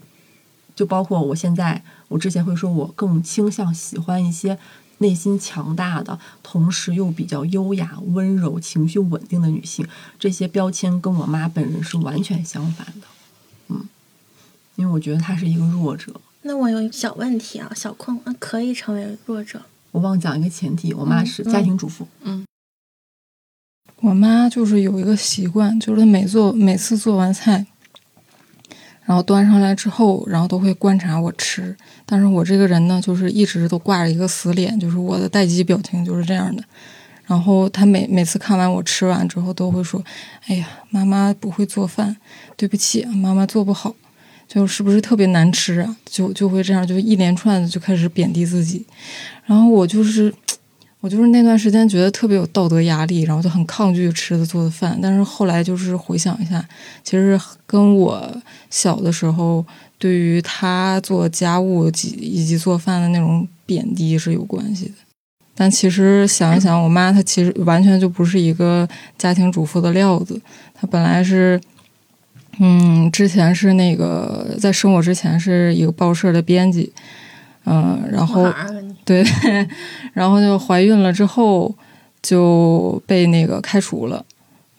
S1: 就包括我现在，我之前会说我更倾向喜欢一些内心强大的，同时又比较优雅、温柔、情绪稳定的女性。这些标签跟我妈本人是完全相反的，嗯，因为我觉得她是一个弱者。
S3: 那我有一个小问题啊，小困惑，可以成为弱者？
S1: 我忘讲一个前提，我妈是
S3: 嗯
S1: 家庭主妇，
S4: 我妈就是有一个习惯，就是她每做每次做完菜，然后端上来之后，然后都会观察我吃。但是我这个人呢，就是一直都挂着一个死脸，就是我的待机表情就是这样的。然后她每每次看完我吃完之后，都会说：“哎呀，妈妈不会做饭，对不起，妈妈做不好，就是不是特别难吃啊？”就就会这样，就一连串的就开始贬低自己。然后我就是我就是那段时间觉得特别有道德压力，然后就很抗拒吃的做的饭。但是后来就是回想一下，其实跟我小的时候对于他做家务及以及做饭的那种贬低是有关系的。但其实想一想，我妈她其实完全就不是一个家庭主妇的料子，她本来是。嗯，之前是那个在生我之前是一个报社的编辑，嗯，然后对，然后就怀孕了之后就被那个开除了，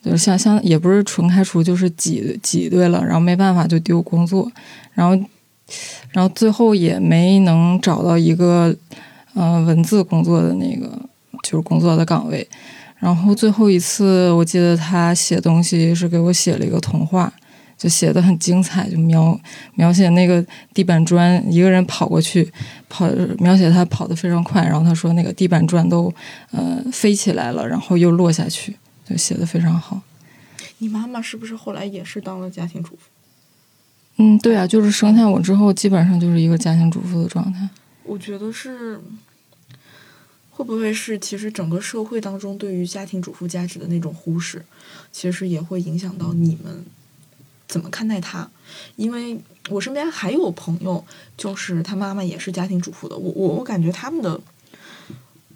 S4: 就是像像也不是纯开除，就是挤挤兑了，然后没办法就丢工作，然后然后最后也没能找到一个呃文字工作的那个就是工作的岗位，然后最后一次我记得他写东西是给我写了一个童话。就写的很精彩，就描描写那个地板砖，一个人跑过去，跑描写他跑得非常快，然后他说那个地板砖都呃飞起来了，然后又落下去，就写的非常好。
S2: 你妈妈是不是后来也是当了家庭主妇？
S4: 嗯，对啊，就是生下我之后，基本上就是一个家庭主妇的状态。
S2: 我觉得是，会不会是其实整个社会当中对于家庭主妇价值的那种忽视，其实也会影响到你们。怎么看待他？因为我身边还有朋友，就是他妈妈也是家庭主妇的。我我我感觉他们的，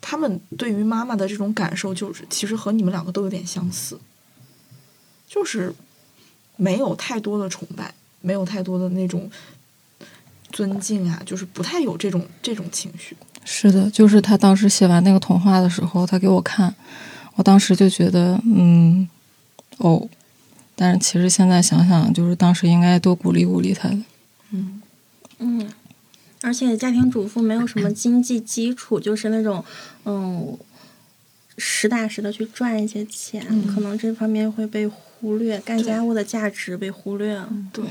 S2: 他们对于妈妈的这种感受，就是其实和你们两个都有点相似，就是没有太多的崇拜，没有太多的那种尊敬啊，就是不太有这种这种情绪。
S4: 是的，就是他当时写完那个童话的时候，他给我看，我当时就觉得，嗯，哦。但是其实现在想想，就是当时应该多鼓励鼓励他的。
S3: 嗯嗯，而且家庭主妇没有什么经济基础，就是那种嗯实打实的去赚一些钱，可能这方面会被忽略，干家务的价值被忽略了。
S2: 对，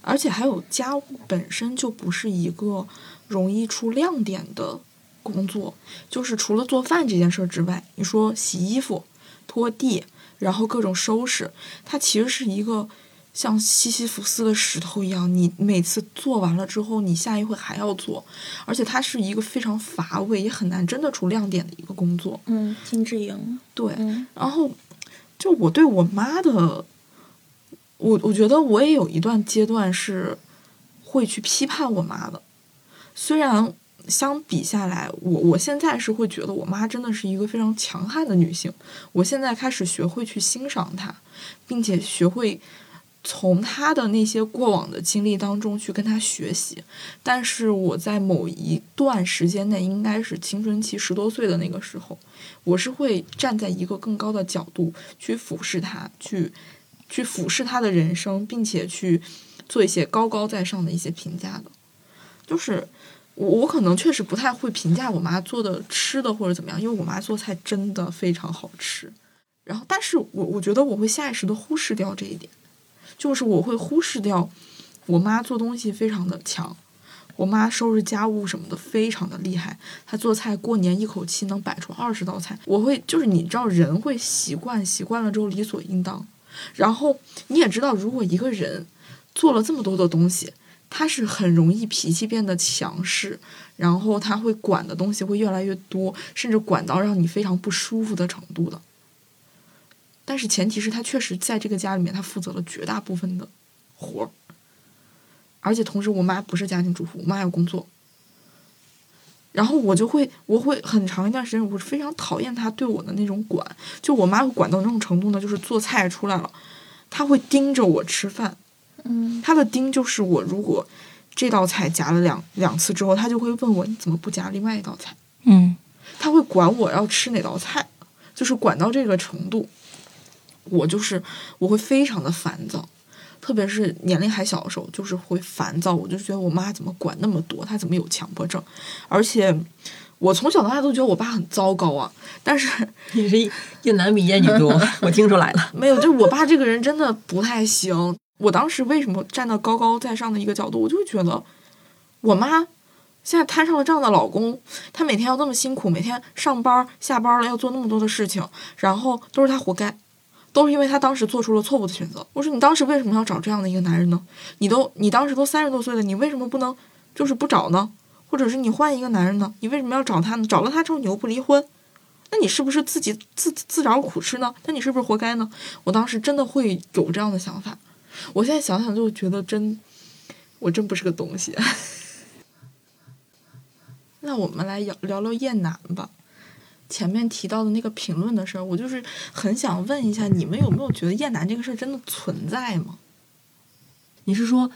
S2: 而且还有家务本身就不是一个容易出亮点的工作，就是除了做饭这件事之外，你说洗衣服、拖地。然后各种收拾，它其实是一个像西西弗斯的石头一样，你每次做完了之后，你下一回还要做，而且它是一个非常乏味，也很难真的出亮点的一个工作。
S3: 嗯，金智英。
S2: 对，然后就我对我妈的，我我觉得我也有一段阶段是会去批判我妈的，虽然。相比下来，我我现在是会觉得我妈真的是一个非常强悍的女性。我现在开始学会去欣赏她，并且学会从她的那些过往的经历当中去跟她学习。但是我在某一段时间内，应该是青春期十多岁的那个时候，我是会站在一个更高的角度去俯视她，去去俯视她的人生，并且去做一些高高在上的一些评价的，就是。我我可能确实不太会评价我妈做的吃的或者怎么样，因为我妈做菜真的非常好吃。然后，但是我我觉得我会下意识的忽视掉这一点，就是我会忽视掉我妈做东西非常的强，我妈收拾家务什么的非常的厉害，她做菜过年一口气能摆出二十道菜。我会就是你知道人会习惯，习惯了之后理所应当。然后你也知道，如果一个人做了这么多的东西。他是很容易脾气变得强势，然后他会管的东西会越来越多，甚至管到让你非常不舒服的程度的。但是前提是他确实在这个家里面，他负责了绝大部分的活儿。而且同时，我妈不是家庭主妇，我妈要工作。然后我就会，我会很长一段时间，我是非常讨厌他对我的那种管。就我妈会管到那种程度呢，就是做菜出来了，他会盯着我吃饭。他的盯就是我，如果这道菜夹了两两次之后，他就会问我你怎么不夹另外一道菜？
S4: 嗯，
S2: 他会管我要吃哪道菜，就是管到这个程度，我就是我会非常的烦躁，特别是年龄还小的时候，就是会烦躁。我就觉得我妈怎么管那么多？她怎么有强迫症？而且我从小到大都觉得我爸很糟糕啊。但是
S1: 你是一男比一女多，我听出来了。
S2: 没有，就我爸这个人真的不太行。我当时为什么站到高高在上的一个角度，我就觉得，我妈现在摊上了这样的老公，她每天要那么辛苦，每天上班下班了要做那么多的事情，然后都是她活该，都是因为她当时做出了错误的选择。我说你当时为什么要找这样的一个男人呢？你都你当时都三十多岁了，你为什么不能就是不找呢？或者是你换一个男人呢？你为什么要找他呢？找了他之后你又不离婚，那你是不是自己自自找苦吃呢？那你是不是活该呢？我当时真的会有这样的想法。我现在想想就觉得真，我真不是个东西。那我们来聊聊聊厌男吧。前面提到的那个评论的事儿，我就是很想问一下，你们有没有觉得厌男这个事儿真的存在吗？
S1: 你是说，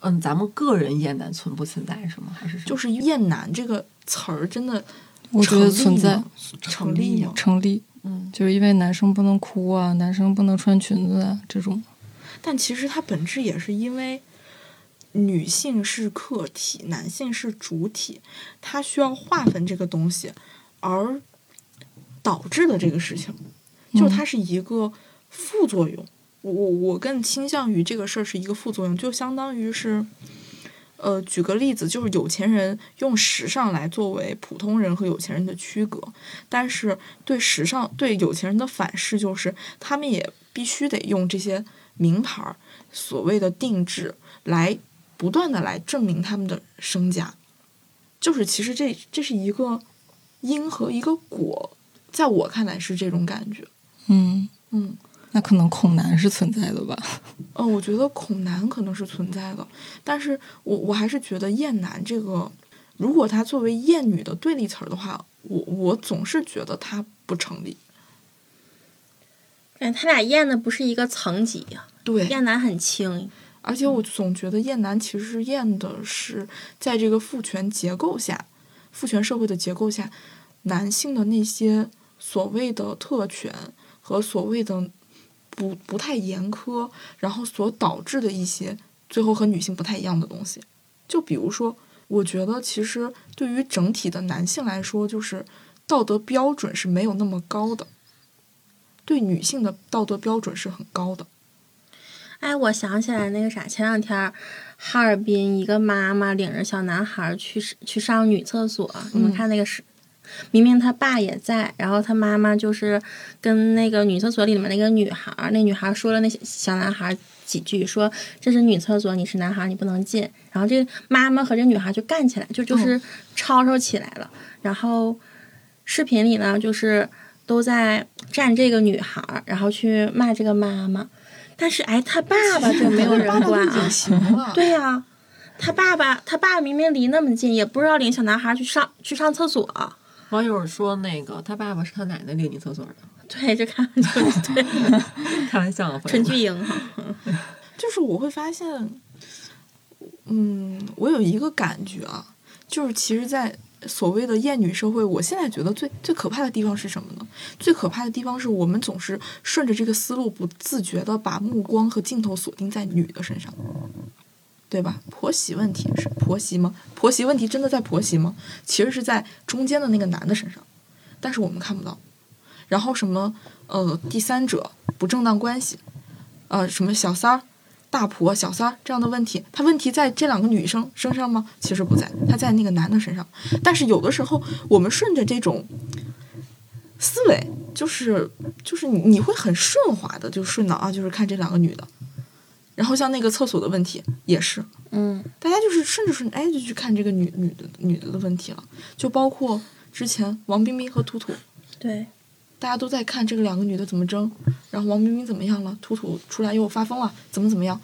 S1: 嗯，咱们个人厌男存不存在是吗？还是什么
S2: 就是厌男这个词儿真的
S4: 我觉得存在
S2: 成立吗成立吗？
S4: 成立，
S1: 嗯，
S4: 就是因为男生不能哭啊，男生不能穿裙子啊，这种。
S2: 但其实它本质也是因为女性是客体，男性是主体，它需要划分这个东西，而导致的这个事情，就它是一个副作用。我我我更倾向于这个事儿是一个副作用，就相当于是。呃，举个例子，就是有钱人用时尚来作为普通人和有钱人的区隔，但是对时尚对有钱人的反噬就是，他们也必须得用这些名牌儿所谓的定制来不断的来证明他们的身价，就是其实这这是一个因和一个果，在我看来是这种感觉，
S4: 嗯，
S2: 嗯。
S4: 那可能恐男是存在的吧？
S2: 嗯，我觉得恐男可能是存在的，但是我我还是觉得厌男这个，如果他作为厌女的对立词儿的话，我我总是觉得它不成立。
S3: 他俩厌的不是一个层级呀、
S2: 对，
S3: 厌男很轻，
S2: 而且我总觉得厌男其实是厌的是在这个父权结构下，父权社会的结构下，男性的那些所谓的特权和所谓的不不太严苛，然后所导致的一些最后和女性不太一样的东西。就比如说，我觉得其实对于整体的男性来说，就是道德标准是没有那么高的，对女性的道德标准是很高的。
S3: 哎，我想起来那个啥，前两天哈尔滨一个妈妈领着小男孩去去上女厕所，你们
S2: 嗯
S3: 看那个是，明明他爸也在，然后他妈妈就是跟那个女厕所里面那个女孩，那女孩说了那些小男孩几句，说这是女厕所，你是男孩，你不能进。然后这妈妈和这女孩就干起来，就就是吵吵起来了。然后视频里呢，就是都在站这个女孩儿，然后去骂这个妈妈。但是哎，他爸爸这没有人 管啊。对呀、他爸爸他爸明明离那么近，也不知道领小男孩去上去上厕所。
S1: 网友说那个他爸爸是他奶奶领进厕所的，
S3: 对，这看就是 对
S1: 开玩笑
S3: 陈巨婴哈。
S2: 就是我会发现，嗯，我有一个感觉啊，就是其实，在所谓的厌女社会，我现在觉得最最可怕的地方是什么呢？最可怕的地方是我们总是顺着这个思路，不自觉的把目光和镜头锁定在女的身上，对吧？婆媳问题是婆媳吗？婆媳问题真的在婆媳吗？其实是在中间的那个男的身上，但是我们看不到。然后什么呃第三者不正当关系，呃什么小三儿、大婆、小三儿这样的问题，他问题在这两个女生身上吗？其实不在，他在那个男的身上。但是有的时候我们顺着这种思维，就是就是你你会很顺滑的就顺到啊，就是看这两个女的。然后像那个厕所的问题也是，
S3: 嗯
S2: 大家就是顺着顺着，哎，就去看这个女女的女的的问题了。就包括之前王冰冰和图图，
S3: 对，
S2: 大家都在看这个两个女的怎么争，然后王冰冰怎么样了，图图出来又发疯了，怎么怎么样？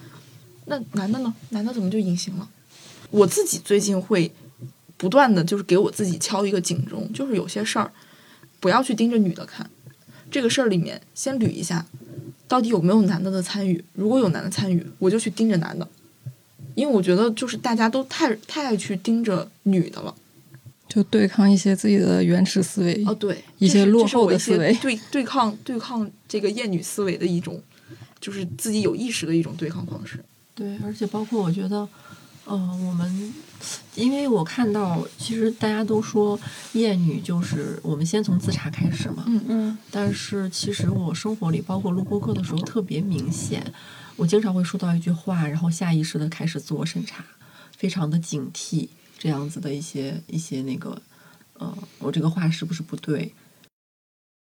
S2: 那男的呢？男的怎么就隐形了？我自己最近会不断的就是给我自己敲一个警钟，就是有些事儿不要去盯着女的看，这个事儿里面先捋一下，到底有没有男的的参与？如果有男的参与，我就去盯着男的，因为我觉得就是大家都太太爱去盯着女的了。
S4: 就对抗一些自己的原始思维。
S2: 哦，对，
S4: 一些落后的思维
S2: 对对抗对抗这个厌女思维的一种，就是自己有意识的一种对抗方式。
S1: 对，而且包括我觉得，嗯、我们因为我看到，其实大家都说厌女就是我们先从自查开始嘛，
S2: 嗯
S3: 嗯
S1: 但是其实我生活里，包括录播课的时候特别明显，我经常会说到一句话，然后下意识的开始自我审查，非常的警惕这样子的一些一些那个，呃，我这个话是不是不对？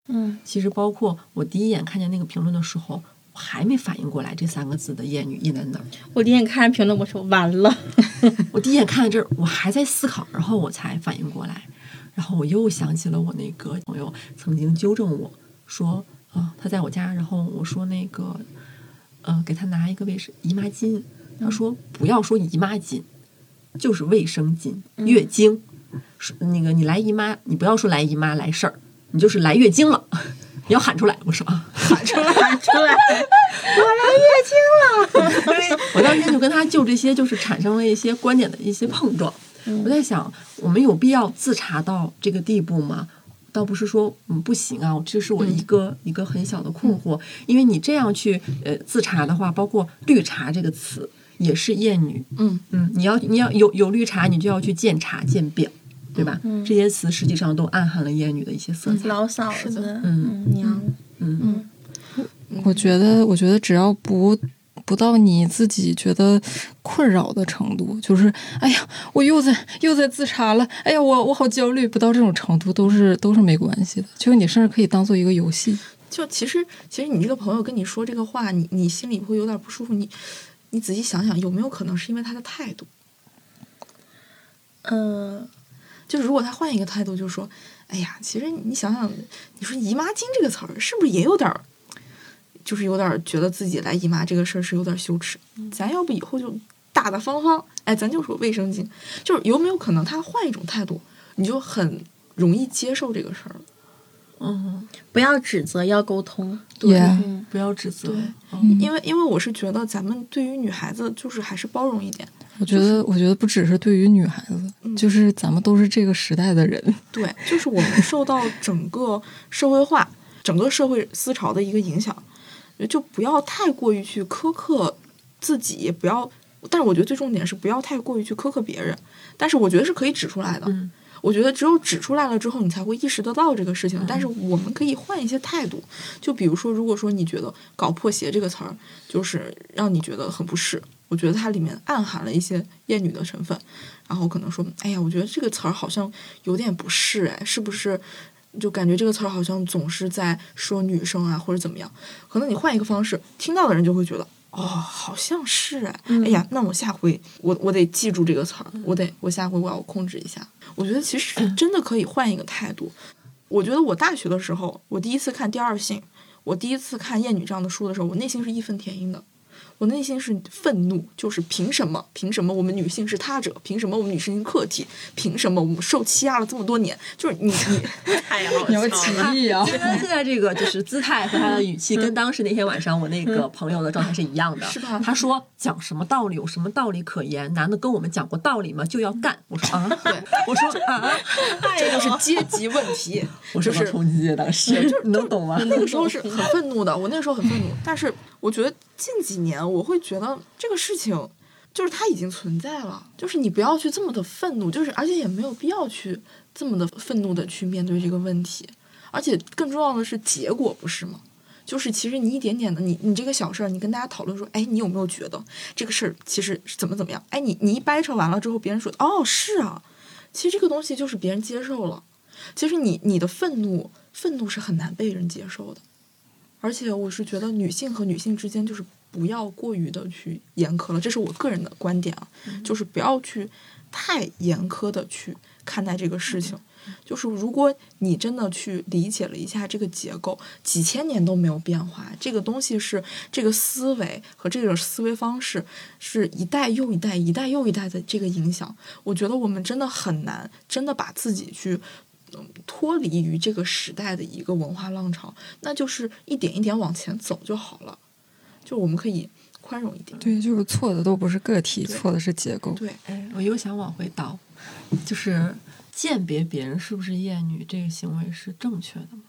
S3: 嗯
S1: 其实包括我第一眼看见那个评论的时候，我还没反应过来这三个字的厌女厌男哪儿。
S3: 我第一眼看见评论，我说完了。
S1: 我第一眼看到这儿，我还在思考，然后我才反应过来。然后我又想起了我那个朋友曾经纠正我说啊，他在我家，然后我说那个呃，给他拿一个卫生姨妈巾，他说不要说姨妈巾，就是卫生巾，月经。说那个你来姨妈，你不要说来姨妈来事儿，你就是来月经了，你要喊出来。我说啊，
S3: 喊出来，喊出来，我来月经了。
S1: 我当天就跟他就这些就是产生了一些观点的一些碰撞。我在想，我们有必要自查到这个地步吗？倒不是说嗯不行啊，这是我一个、一个很小的困惑。因为你这样去呃自查的话，包括“绿茶”这个词也是厌女。
S2: 嗯
S1: 嗯，你要你要有有绿茶，你就要去见茶见表，对吧？这些词实际上都暗含了厌女的一些色彩。
S3: 老嫂子，
S1: 嗯
S3: 嗯，娘，
S1: 嗯
S4: 我觉得，我觉得只要不不到你自己觉得困扰的程度，就是哎呀，我又在又在自查了，哎呀，我我好焦虑，不到这种程度都是都是没关系的。就是你甚至可以当做一个游戏。
S2: 就其实其实你这个朋友跟你说这个话，你你心里会有点不舒服。你你仔细想想，有没有可能是因为他的态度？
S3: 嗯，
S2: 就是如果他换一个态度，就是说，哎呀，其实你想想，你说姨妈巾这个词儿，是不是也有点儿，就是有点儿觉得自己来姨妈这个事儿是有点儿羞耻？咱要不以后就大大方方，哎，咱就说卫生巾，就是有没有可能他换一种态度，你就很容易接受这个事儿了？
S1: 嗯，
S3: 不要指责，要沟通。
S2: 对。
S1: 不要指责。
S2: 对。
S1: 嗯。
S2: 因为因为我是觉得咱们对于女孩子就是还是包容一点，
S4: 我觉得，我觉得不只是对于女孩子，就是咱们都是这个时代的人。
S2: 对，就是我们受到整个社会化、整个社会思潮的一个影响，就不要太过于去苛刻自己，也不要。但是我觉得最重点是不要太过于去苛刻别人，但是我觉得是可以指出来的。
S1: 嗯
S2: 我觉得只有指出来了之后，你才会意识得到这个事情。但是我们可以换一些态度，就比如说，如果说你觉得“搞破鞋”这个词儿就是让你觉得很不适，我觉得它里面暗含了一些厌女的成分，然后可能说，哎呀，我觉得这个词儿好像有点不适，哎，是不是？就感觉这个词儿好像总是在说女生啊，或者怎么样？可能你换一个方式，听到的人就会觉得，哦，好像是哎，哎呀，那我下回我我得记住这个词儿，我得我下回我要控制一下。我觉得其实真的可以换一个态度。我觉得我大学的时候，我第一次看《第二性》，我第一次看《厌女》这样的书的时候，我内心是义愤填膺的。我内心是愤怒，就是凭什么？凭什么我们女性是他者？凭什么我们女性是客体？凭什么我们受欺压了这么多年？就是你你
S3: 太好
S4: 你要起义啊！
S1: 现在现在这个就是姿态和他的语气，跟当时那天晚上我那个朋友的状态是一样的。
S2: 是吧
S1: 他说讲什么道理，有什么道理可言？男的跟我们讲过道理吗？就要干。我说啊，
S2: 对，
S1: 我说啊，
S2: 这就是阶级问题。
S1: 我
S2: 是
S1: 冲击，当时你能懂吗？
S2: 那个时候是很愤怒的，我那个时候很愤怒。但是我觉得近几年我会觉得这个事情，就是它已经存在了，就是你不要去这么的愤怒，就是而且也没有必要去这么的愤怒的去面对这个问题。而且更重要的是结果，不是吗？就是其实你一点点的，你你这个小事儿，你跟大家讨论说，哎，你有没有觉得这个事儿其实是怎么怎么样？哎，你你一掰扯完了之后，别人说，哦，是啊，其实这个东西就是别人接受了。其实你你的愤怒，愤怒是很难被人接受的。而且我是觉得女性和女性之间就是不要过于的去严苛了，这是我个人的观点啊，就是不要去太严苛的去看待这个事情。就是如果你真的去理解了一下这个结构，几千年都没有变化，这个东西是这个思维和这个思维方式是一代又一代、一代又一代的这个影响。我觉得我们真的很难真的把自己去。嗯，脱离于这个时代的一个文化浪潮，那就是一点一点往前走就好了。就我们可以宽容一点。
S4: 对，就是错的都不是个体，错的是结构。
S2: 对，
S1: 哎，我又想往回倒，就是鉴别别人是不是厌女这个行为是正确的吗？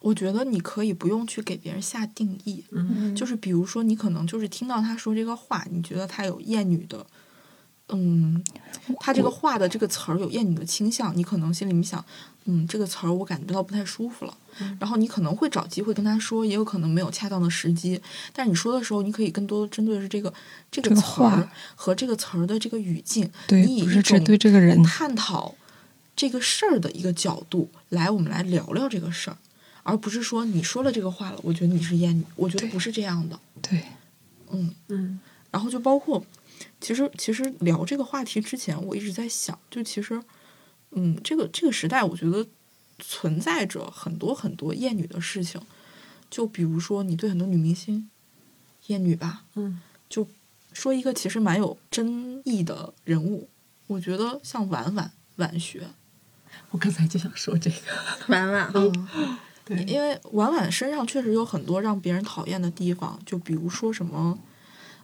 S2: 我觉得你可以不用去给别人下定义，
S1: 嗯
S2: 就是比如说你可能就是听到他说这个话，你觉得他有厌女的，嗯，他这个话的这个词儿有厌女的倾向，你可能心里面想，嗯，这个词儿我感觉到不太舒服了，然后你可能会找机会跟他说，也有可能没有恰当的时机，但是你说的时候，你可以更多的针对的是这个这个词儿
S4: 话
S2: 和这个词儿的这个语境，你以一
S4: 不是只
S2: 种
S4: 对这个人
S2: 探讨这个事儿的一个角度来，我们来聊聊这个事儿，而不是说你说了这个话了，我觉得你是厌女，我觉得不是这样的，
S4: 对，
S2: 嗯。
S1: 嗯。
S2: 然后就包括，其实其实聊这个话题之前，我一直在想，就其实，嗯，这个这个时代，我觉得存在着很多很多厌女的事情，就比如说你对很多女明星厌女吧，
S1: 嗯，
S2: 就说一个其实蛮有争议的人物，我觉得像婉婉婉学，
S1: 我刚才就想说这个，
S3: 婉婉，
S2: 嗯，
S1: 对，
S2: 因为婉婉身上确实有很多让别人讨厌的地方，就比如说什么，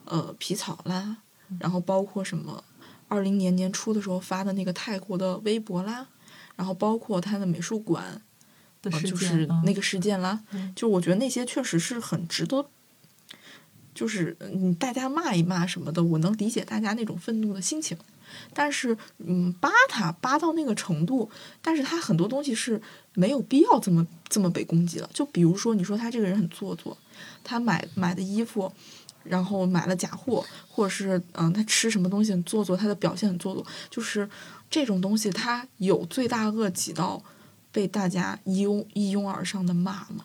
S2: 呃，皮草啦，然后包括什么，二零年年初的时候发的那个泰国的微博啦，然后包括他的美术馆，呃
S1: 的事件
S2: 就是
S1: 嗯
S2: 那个事件啦，
S1: 嗯
S2: 就我觉得那些确实是很值得，就是嗯，大家骂一骂什么的，我能理解大家那种愤怒的心情。但是，嗯，扒他扒到那个程度，但是他很多东西是没有必要这么这么被攻击了。就比如说，你说他这个人很做作，他买买的衣服，然后买了假货，或者是嗯，他吃什么东西很做作，他的表现很做作，就是这种东西，他有罪大恶极到被大家一拥一拥而上的骂吗？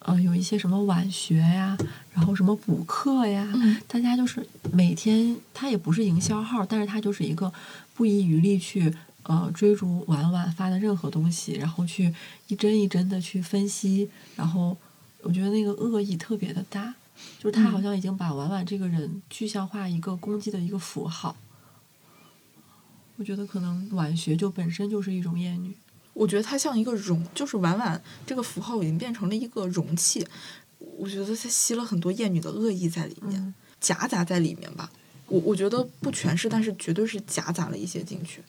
S1: 呃，有一些什么晚学呀，然后什么补课呀，
S2: 嗯
S1: 大家就是每天，他也不是营销号，但是他就是一个不遗余力去呃追逐婉婉发的任何东西，然后去一帧一帧的去分析，然后我觉得那个恶意特别的大，就是他好像已经把婉婉这个人具象化一个攻击的一个符号。我觉得可能晚学就本身就是一种厌女，
S2: 我觉得它像一个容，就是婉婉这个符号已经变成了一个容器，我觉得它吸了很多厌女的恶意在里面，
S1: 嗯
S2: 夹杂在里面吧。我我觉得不全是，但是绝对是夹杂了一些进去。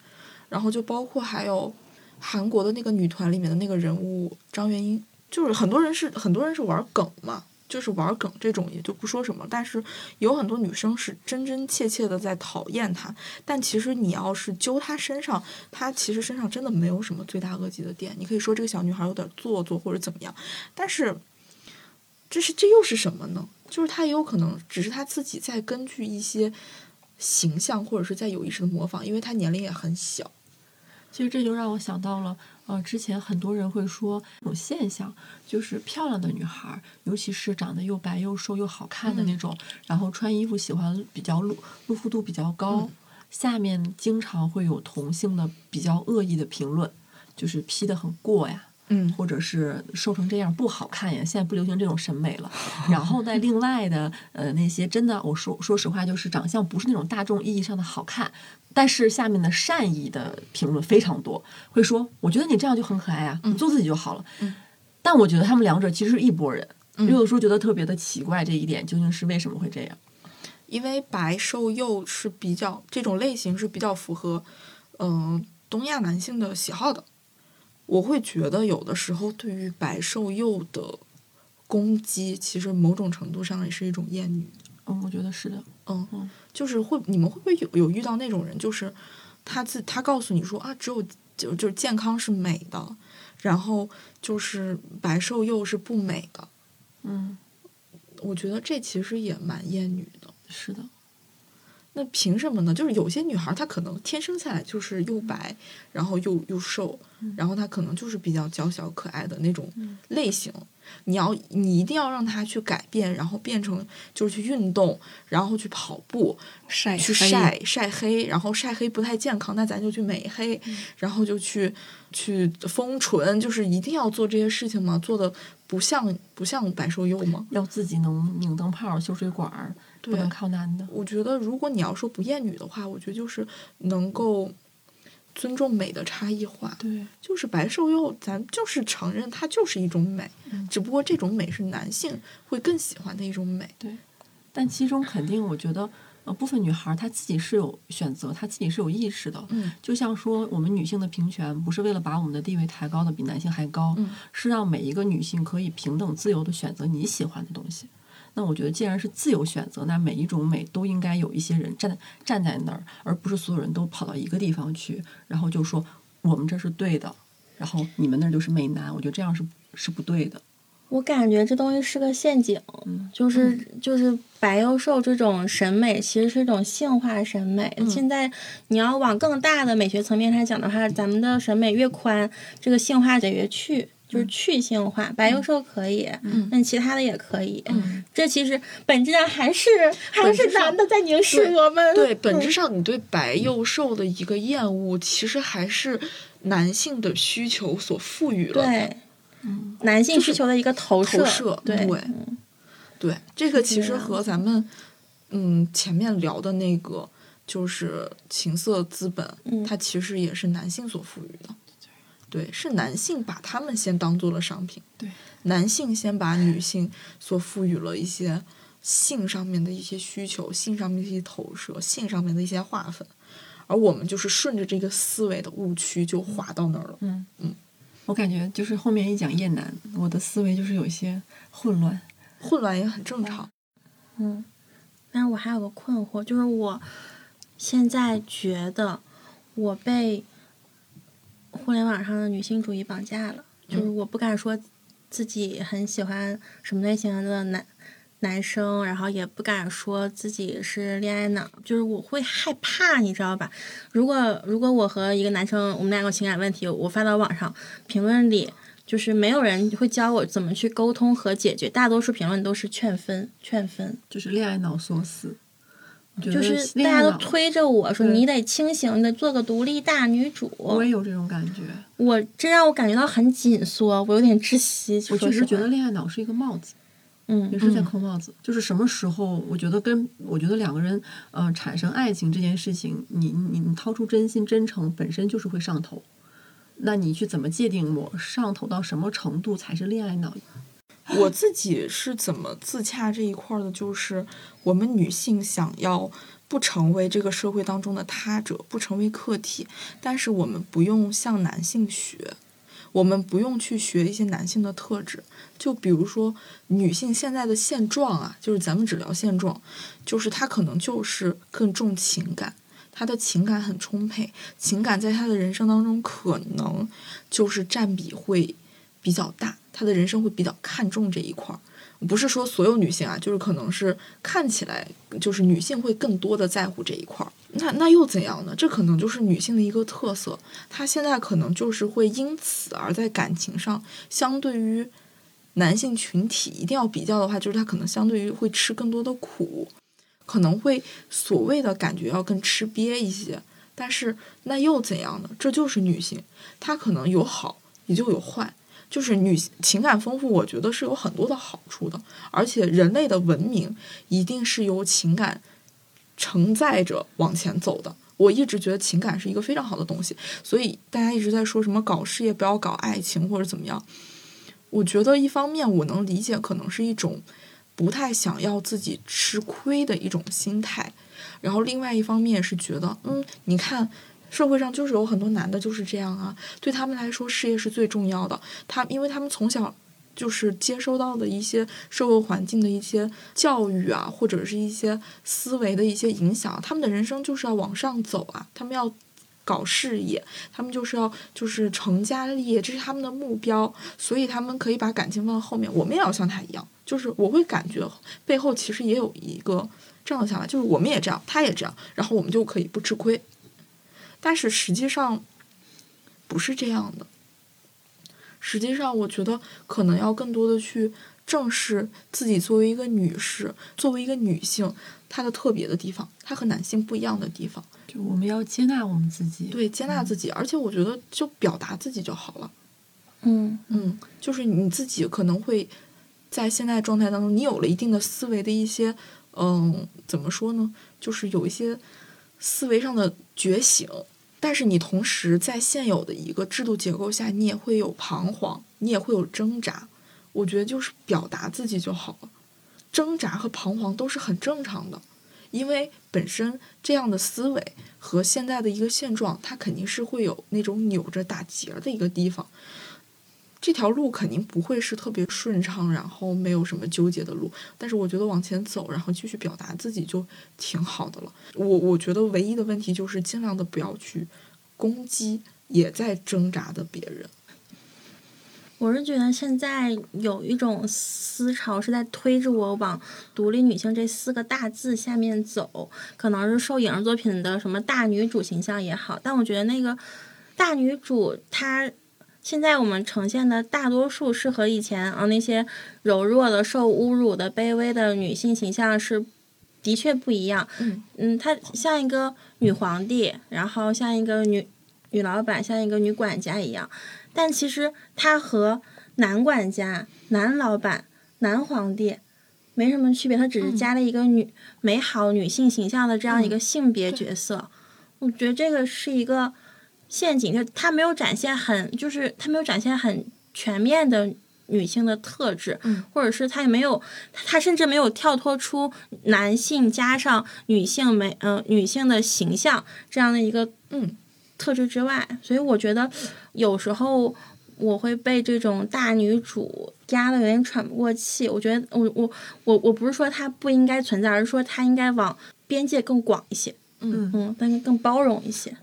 S2: 然后就包括还有韩国的那个女团里面的那个人物张元英，就是很多人是很多人是玩梗嘛，就是玩梗这种也就不说什么，但是有很多女生是真真切切的在讨厌她，但其实你要是揪她身上，她其实身上真的没有什么罪大恶极的点，你可以说这个小女孩有点做作或者怎么样，但是这是这又是什么呢？就是她也有可能只是她自己在根据一些形象或者是在有意识的模仿，因为她年龄也很小。
S1: 其实这就让我想到了，呃，之前很多人会说一种现象，就是漂亮的女孩儿，尤其是长得又白又瘦又好看的那种，然后穿衣服喜欢比较露露肤度比较高，
S2: 嗯
S1: 下面经常会有同性的比较恶意的评论，就是 P 的很过呀。
S2: 嗯
S1: 或者是瘦成这样不好看呀，现在不流行这种审美了。然后在另外的呃那些真的，我说说实话，就是长相不是那种大众意义上的好看，但是下面的善意的评论非常多，会说我觉得你这样就很可爱啊，你做自己就好了。
S2: 嗯
S1: 但我觉得他们两者其实是一拨人，
S2: 嗯
S1: 有的时候觉得特别的奇怪，这一点究竟是为什么会这样？
S2: 因为白瘦幼是比较这种类型是比较符合，嗯、东亚男性的喜好的。我会觉得有的时候对于白瘦幼的攻击，其实某种程度上也是一种厌女。
S1: 嗯，我觉得是的。
S2: 嗯
S1: 嗯，
S2: 就是会你们会不会有有遇到那种人，就是他自他告诉你说啊，只有就就是健康是美的，然后就是白瘦幼是不美的。
S1: 嗯，
S2: 我觉得这其实也蛮厌女的。
S1: 是的。
S2: 那凭什么呢？就是有些女孩她可能天生下来就是又白，然后又又瘦，然后她可能就是比较娇小可爱的那种类型。你要你一定要让她去改变，然后变成就是去运动，然后去跑步，去
S4: 晒去
S2: 晒晒黑，然后晒黑不太健康，那咱就去美黑，然后就去去丰唇，就是一定要做这些事情吗？做的不像不像白瘦幼吗？
S1: 要自己能拧灯泡、修水管儿，不
S2: 对
S1: 能靠男的。
S2: 我觉得，如果你要说不厌女的话，我觉得就是能够尊重美的差异化。
S1: 对，
S2: 就是白瘦幼，咱就是承认它就是一种美，
S1: 嗯
S2: 只不过这种美是男性会更喜欢的一种美。
S1: 对但其中肯定，我觉得，呃，部分女孩儿她自己是有选择，她自己是有意识的。
S2: 嗯
S1: 就像说，我们女性的平权不是为了把我们的地位抬高的比男性还高，
S2: 嗯
S1: 是让每一个女性可以平等自由的选择你喜欢的东西。那我觉得，既然是自由选择，那每一种美都应该有一些人站站在那儿，而不是所有人都跑到一个地方去，然后就说我们这是对的，然后你们那儿就是美男。我觉得这样是是不对的。
S3: 我感觉这东西是个陷阱，
S1: 嗯
S3: 就是就是白幼瘦这种审美，其实是一种性化审美。
S2: 嗯
S3: 现在你要往更大的美学层面上讲的话，咱们的审美越宽，这个性化得越去，就是去性化。白幼瘦可以，
S2: 嗯
S3: 那其他的也可以。
S2: 嗯，
S3: 这其实本质上还是还是男的在凝视我们。
S2: 对，本质上你对白幼瘦的一个厌恶，其实还是男性的需求所赋予了的。
S3: 对，男性需求的一个投射，
S2: 投射
S3: 对
S2: 对对，这个其实和咱们嗯前面聊的那个就是情色资本，
S3: 嗯
S2: 它其实也是男性所赋予的。对，是男性把他们先当做了商品，
S1: 对，
S2: 男性先把女性所赋予了一些性上面的一些需求、性上面的一些投射、性上面的一些划分，而我们就是顺着这个思维的误区就滑到那儿了。
S1: 嗯
S2: 嗯，
S1: 我感觉就是后面一讲厌男，我的思维就是有一些混乱。
S2: 混乱也很正常。
S3: 嗯，但是我还有个困惑，就是我现在觉得我被互联网上的女性主义绑架了，就是我不敢说自己很喜欢什么类型的男男生，然后也不敢说自己是恋爱脑，就是我会害怕，你知道吧？如果如果我和一个男生我们俩有情感问题，我发到网上评论里。就是没有人会教我怎么去沟通和解决，大多数评论都是劝分，劝分。
S1: 就是恋爱脑锁死。
S3: 就是大家都推着我说你得清醒，你得做个独立大女主。
S1: 我也有这种感觉。
S3: 我这让我感觉到很紧缩，我有点窒息。
S1: 我确实觉得恋爱脑是一个帽子，
S3: 嗯
S1: 也是在扣帽子。就是什么时候，我觉得跟我觉得两个人呃产生爱情这件事情，你你你掏出真心真诚，本身就是会上头。那你去怎么界定我上头到什么程度才是恋爱脑？
S2: 我自己是怎么自洽这一块的？就是我们女性想要不成为这个社会当中的他者，不成为客体，但是我们不用向男性学，我们不用去学一些男性的特质。就比如说女性现在的现状啊，就是咱们只聊现状，就是她可能就是更重情感。她的情感很充沛，情感在她的人生当中可能就是占比会比较大，她的人生会比较看重这一块儿。不是说所有女性啊，就是可能是看起来就是女性会更多的在乎这一块儿。那那又怎样呢？这可能就是女性的一个特色。她现在可能就是会因此而在感情上，相对于男性群体一定要比较的话，就是她可能相对于会吃更多的苦，可能会所谓的感觉要更吃瘪一些。但是那又怎样呢？这就是女性，她可能有好也就有坏。就是女情感丰富，我觉得是有很多的好处的，而且人类的文明一定是由情感承载着往前走的。我一直觉得情感是一个非常好的东西，所以大家一直在说什么搞事业不要搞爱情或者怎么样。我觉得一方面我能理解，可能是一种不太想要自己吃亏的一种心态，然后另外一方面是觉得，嗯，你看社会上就是有很多男的就是这样啊，对他们来说事业是最重要的，他因为他们从小。就是接收到的一些社会环境的一些教育啊，或者是一些思维的一些影响，他们的人生就是要往上走啊，他们要搞事业，他们就是要就是成家立业，这是他们的目标，所以他们可以把感情放到后面。我们也要像他一样，就是我会感觉背后其实也有一个这样的想法，就是我们也这样，他也这样，然后我们就可以不吃亏。但是实际上不是这样的。实际上，我觉得可能要更多的去正视自己作为一个女士，作为一个女性，她的特别的地方，她和男性不一样的地方。
S1: 就我们要接纳我们自己。
S2: 对，接纳自己，而且我觉得就表达自己就好了。
S3: 嗯
S2: 嗯，就是你自己可能会在现在状态当中，你有了一定的思维的一些，嗯，怎么说呢？就是有一些思维上的觉醒。但是你同时在现有的一个制度结构下，你也会有彷徨，你也会有挣扎。我觉得就是表达自己就好了，挣扎和彷徨都是很正常的，因为本身这样的思维和现在的一个现状，它肯定是会有那种扭着打结的一个地方。这条路肯定不会是特别顺畅，然后没有什么纠结的路。但是我觉得往前走，然后继续表达自己就挺好的了。我我觉得唯一的问题就是尽量的不要去攻击也在挣扎的别人。
S3: 我是觉得现在有一种思潮是在推着我往独立女性这四个大字下面走，可能是受影视作品的什么大女主形象也好，但我觉得那个大女主她。现在我们呈现的大多数是和以前啊那些柔弱的、受侮辱的、卑微的女性形象是的确不一样。
S2: 嗯
S3: 嗯，她像一个女皇帝，然后像一个女女老板像一个女管家一样，但其实她和男管家、男老板、男皇帝没什么区别，她只是加了一个女、美好女性形象的这样一个性别角色。我觉得这个是一个陷阱，就他没有展现很，就是他没有展现很全面的女性的特质，
S2: 嗯
S3: 或者是他也没有，他甚至没有跳脱出男性加上女性美，嗯、女性的形象这样的一个
S2: 嗯
S3: 特质之外，所以我觉得有时候我会被这种大女主压的有点喘不过气。我觉得我我我我不是说她不应该存在，而是说她应该往边界更广一些，
S2: 嗯
S3: 嗯，但是更包容一些。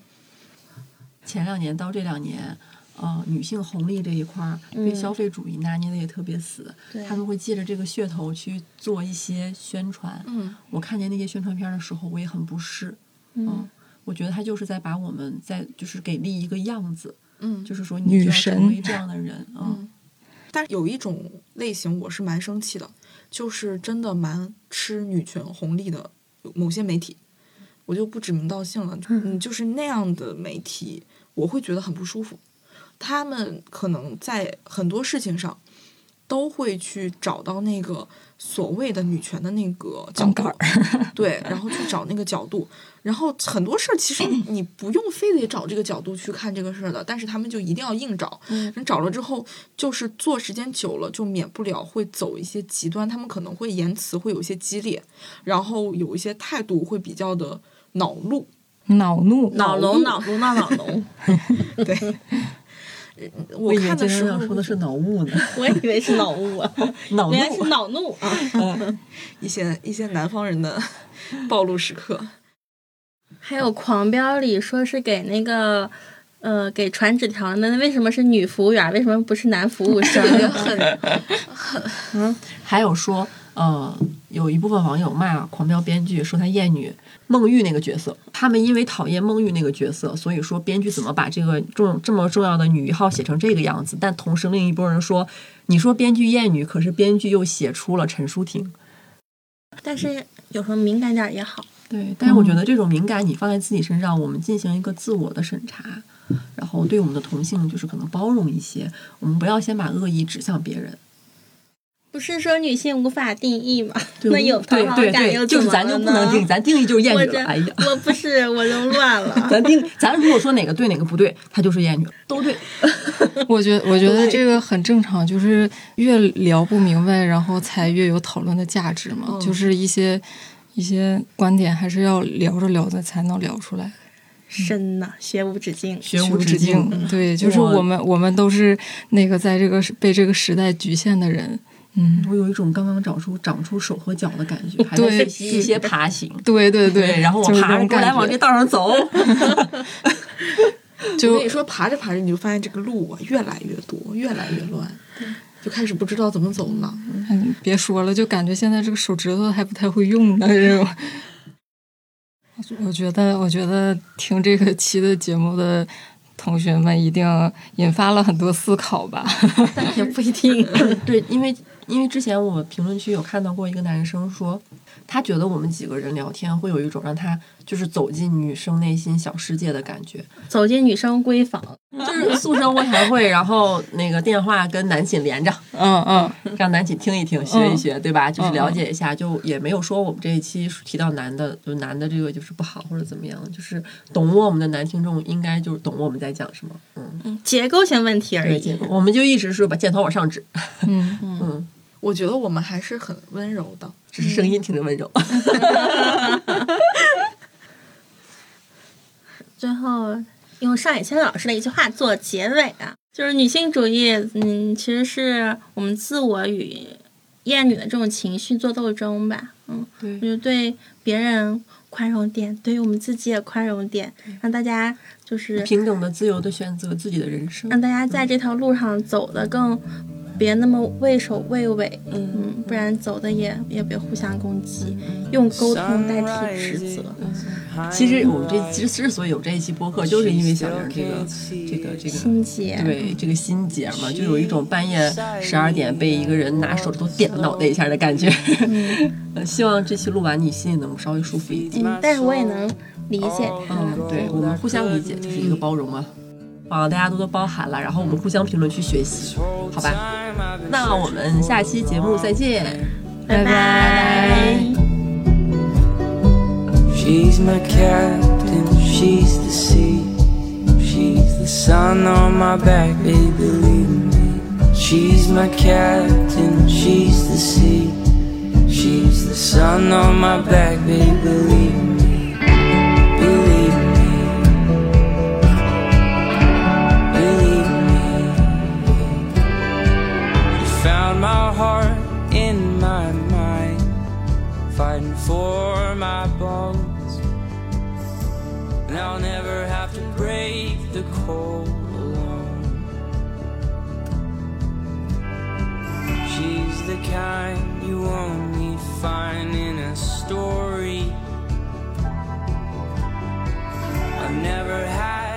S1: 前两年到这两年，呃，女性红利这一块儿被
S3: 嗯
S1: 消费主义拿捏的也特别死，
S3: 对。
S1: 他们会借着这个噱头去做一些宣传。
S2: 嗯。
S1: 我看见那些宣传片的时候，我也很不适。
S3: 嗯。
S1: 我觉得他就是在把我们在就是给立一个样子，
S2: 嗯，
S1: 就是说你就要
S4: 女神。
S1: 成为这样的人啊。
S2: 嗯。但有一种类型我是蛮生气的，就是真的蛮吃女权红利的某些媒体，我就不指名道姓了。嗯，就是那样的媒体，我会觉得很不舒服。他们可能在很多事情上都会去找到那个所谓的女权的那个角度对，然后去找那个角度，然后很多事儿其实 你不用非得找这个角度去看这个事儿的，但是他们就一定要硬找，
S3: 嗯
S2: 人找了之后，就是做时间久了，就免不了会走一些极端，他们可能会言辞会有一些激烈，然后有一些态度会比较的恼怒，
S4: 恼怒，
S3: 恼龙，恼怒，那恼龙，
S2: 对。我
S1: 以为
S2: 看的时候
S1: 说的是恼雾呢，
S3: 我以为是恼雾啊，
S1: 恼
S3: 原来是
S1: 怒。
S3: 恼怒啊。
S2: 一些一些南方人的暴露时刻，
S3: 还有《狂飙》里说是给那个。呃，给传纸条的那为什么是女服务员？为什么不是男服务生？
S2: 很嗯
S1: 还有说，呃，有一部分网友骂《狂飙》编剧说他厌女孟玉那个角色，他们因为讨厌孟玉那个角色，所以说编剧怎么把这个重这么重要的女一号写成这个样子？但同时另一波人说，你说编剧厌女，可是编剧又写出了陈淑婷。
S3: 但是有时候敏感点儿也好。
S1: 对，但是我觉得这种敏感，你放在自己身上，我们进行一个自我的审查，然后对我们的同性就是可能包容一些，我们不要先把恶意指向别人。
S3: 不是说女性无法定义吗？
S1: 对
S3: 那有
S1: 对
S3: 讨好
S1: 对对，
S3: 感又
S1: 就是咱
S3: 怎么了
S1: 就不能定？咱定义就是厌女了。哎呀，
S3: 我不是，我都乱了。
S1: 咱定咱如果说哪个对哪个不对，他就是厌女，都对。
S4: 我觉我觉得这个很正常，就是越聊不明白，然后才越有讨论的价值嘛。
S2: 嗯
S4: 就是一些一些观点，还是要聊着聊着才能聊出来。
S3: 深呐，学无止境。
S1: 学无
S4: 无止
S1: 止境。
S4: 对，就是
S1: 我
S4: 我们我们都是那个在这个被这个时代局限的人。嗯，
S1: 我有一种刚刚长出长出手和脚的感觉，还在
S4: 对
S1: 学习一些爬行。
S4: 对对对，
S1: 然后我
S4: 就
S1: 爬着过来往这道上走。
S2: 我
S4: 就
S2: 跟你说，爬着爬着，你就发现这个路啊越来越多，越来越乱，就开始不知道怎么走了。
S4: 嗯，别说了，就感觉现在这个手指头还不太会用呢。这种，我觉得，我觉得听这个期的节目的同学们一定引发了很多思考吧。
S3: 但也不一定。
S1: 对，因为因为之前我评论区有看到过一个男生说，他觉得我们几个人聊天会有一种让他就是走进女生内心小世界的感觉，
S3: 走进女生闺房，
S1: 就是宿舍卧谈会，然后那个电话跟男寝连着，
S4: 嗯嗯，
S1: 让男寝听一听，学一学，对吧？就是
S4: 嗯
S1: 了解一下，就也没有说我们这一期提到男的，就男的这个就是不好或者怎么样，就是懂我们的男听众应该就是懂我们在讲什么，嗯，
S3: 结构性问题而，已。
S1: 我们就一直是把箭头往上指，
S4: 嗯，
S1: 嗯，
S2: 我觉得我们还是很温柔的。
S1: 只是声音听着温柔。
S3: 最后用上野千老师的一句话做结尾啊，就是女性主义，嗯，其实是我们自我与厌女的这种情绪做斗争吧，嗯，
S1: 对
S3: 就是对别人宽容点，对于我们自己也宽容点，让大家就是
S1: 平等的、自由的选择自己的人生。
S3: 让大家在这条路上走得更别那么畏首畏尾，
S1: 嗯
S3: 嗯，不然走的也也别互相攻击，用沟通代替指责。
S1: 其实我们这之之所以有这一期播客，就是因为小玲这个这个这个
S3: 心结，
S1: 对这个心结嘛，就有一种半夜十二点被一个人拿手指头点了脑袋一下的感觉。呃希望这期录完你心里能稍微舒服一点。
S3: 嗯，但是我也能理解。
S1: 嗯，对，我们互相理解就是一个包容嘛。啊，大家多多包涵了，然后我们互相评论区学习，好吧？那我们下期节目再见，
S3: 拜拜。
S5: She's my captain, she's the sea. She's the sun on my back, baby, believe me. She's my captain, she's the sea. She's the sun on my back, baby, believe me. my heart, in my mind, fighting for my bones. And I'll never have to brave the cold alone. She's the kind you only find in a story. I've never had.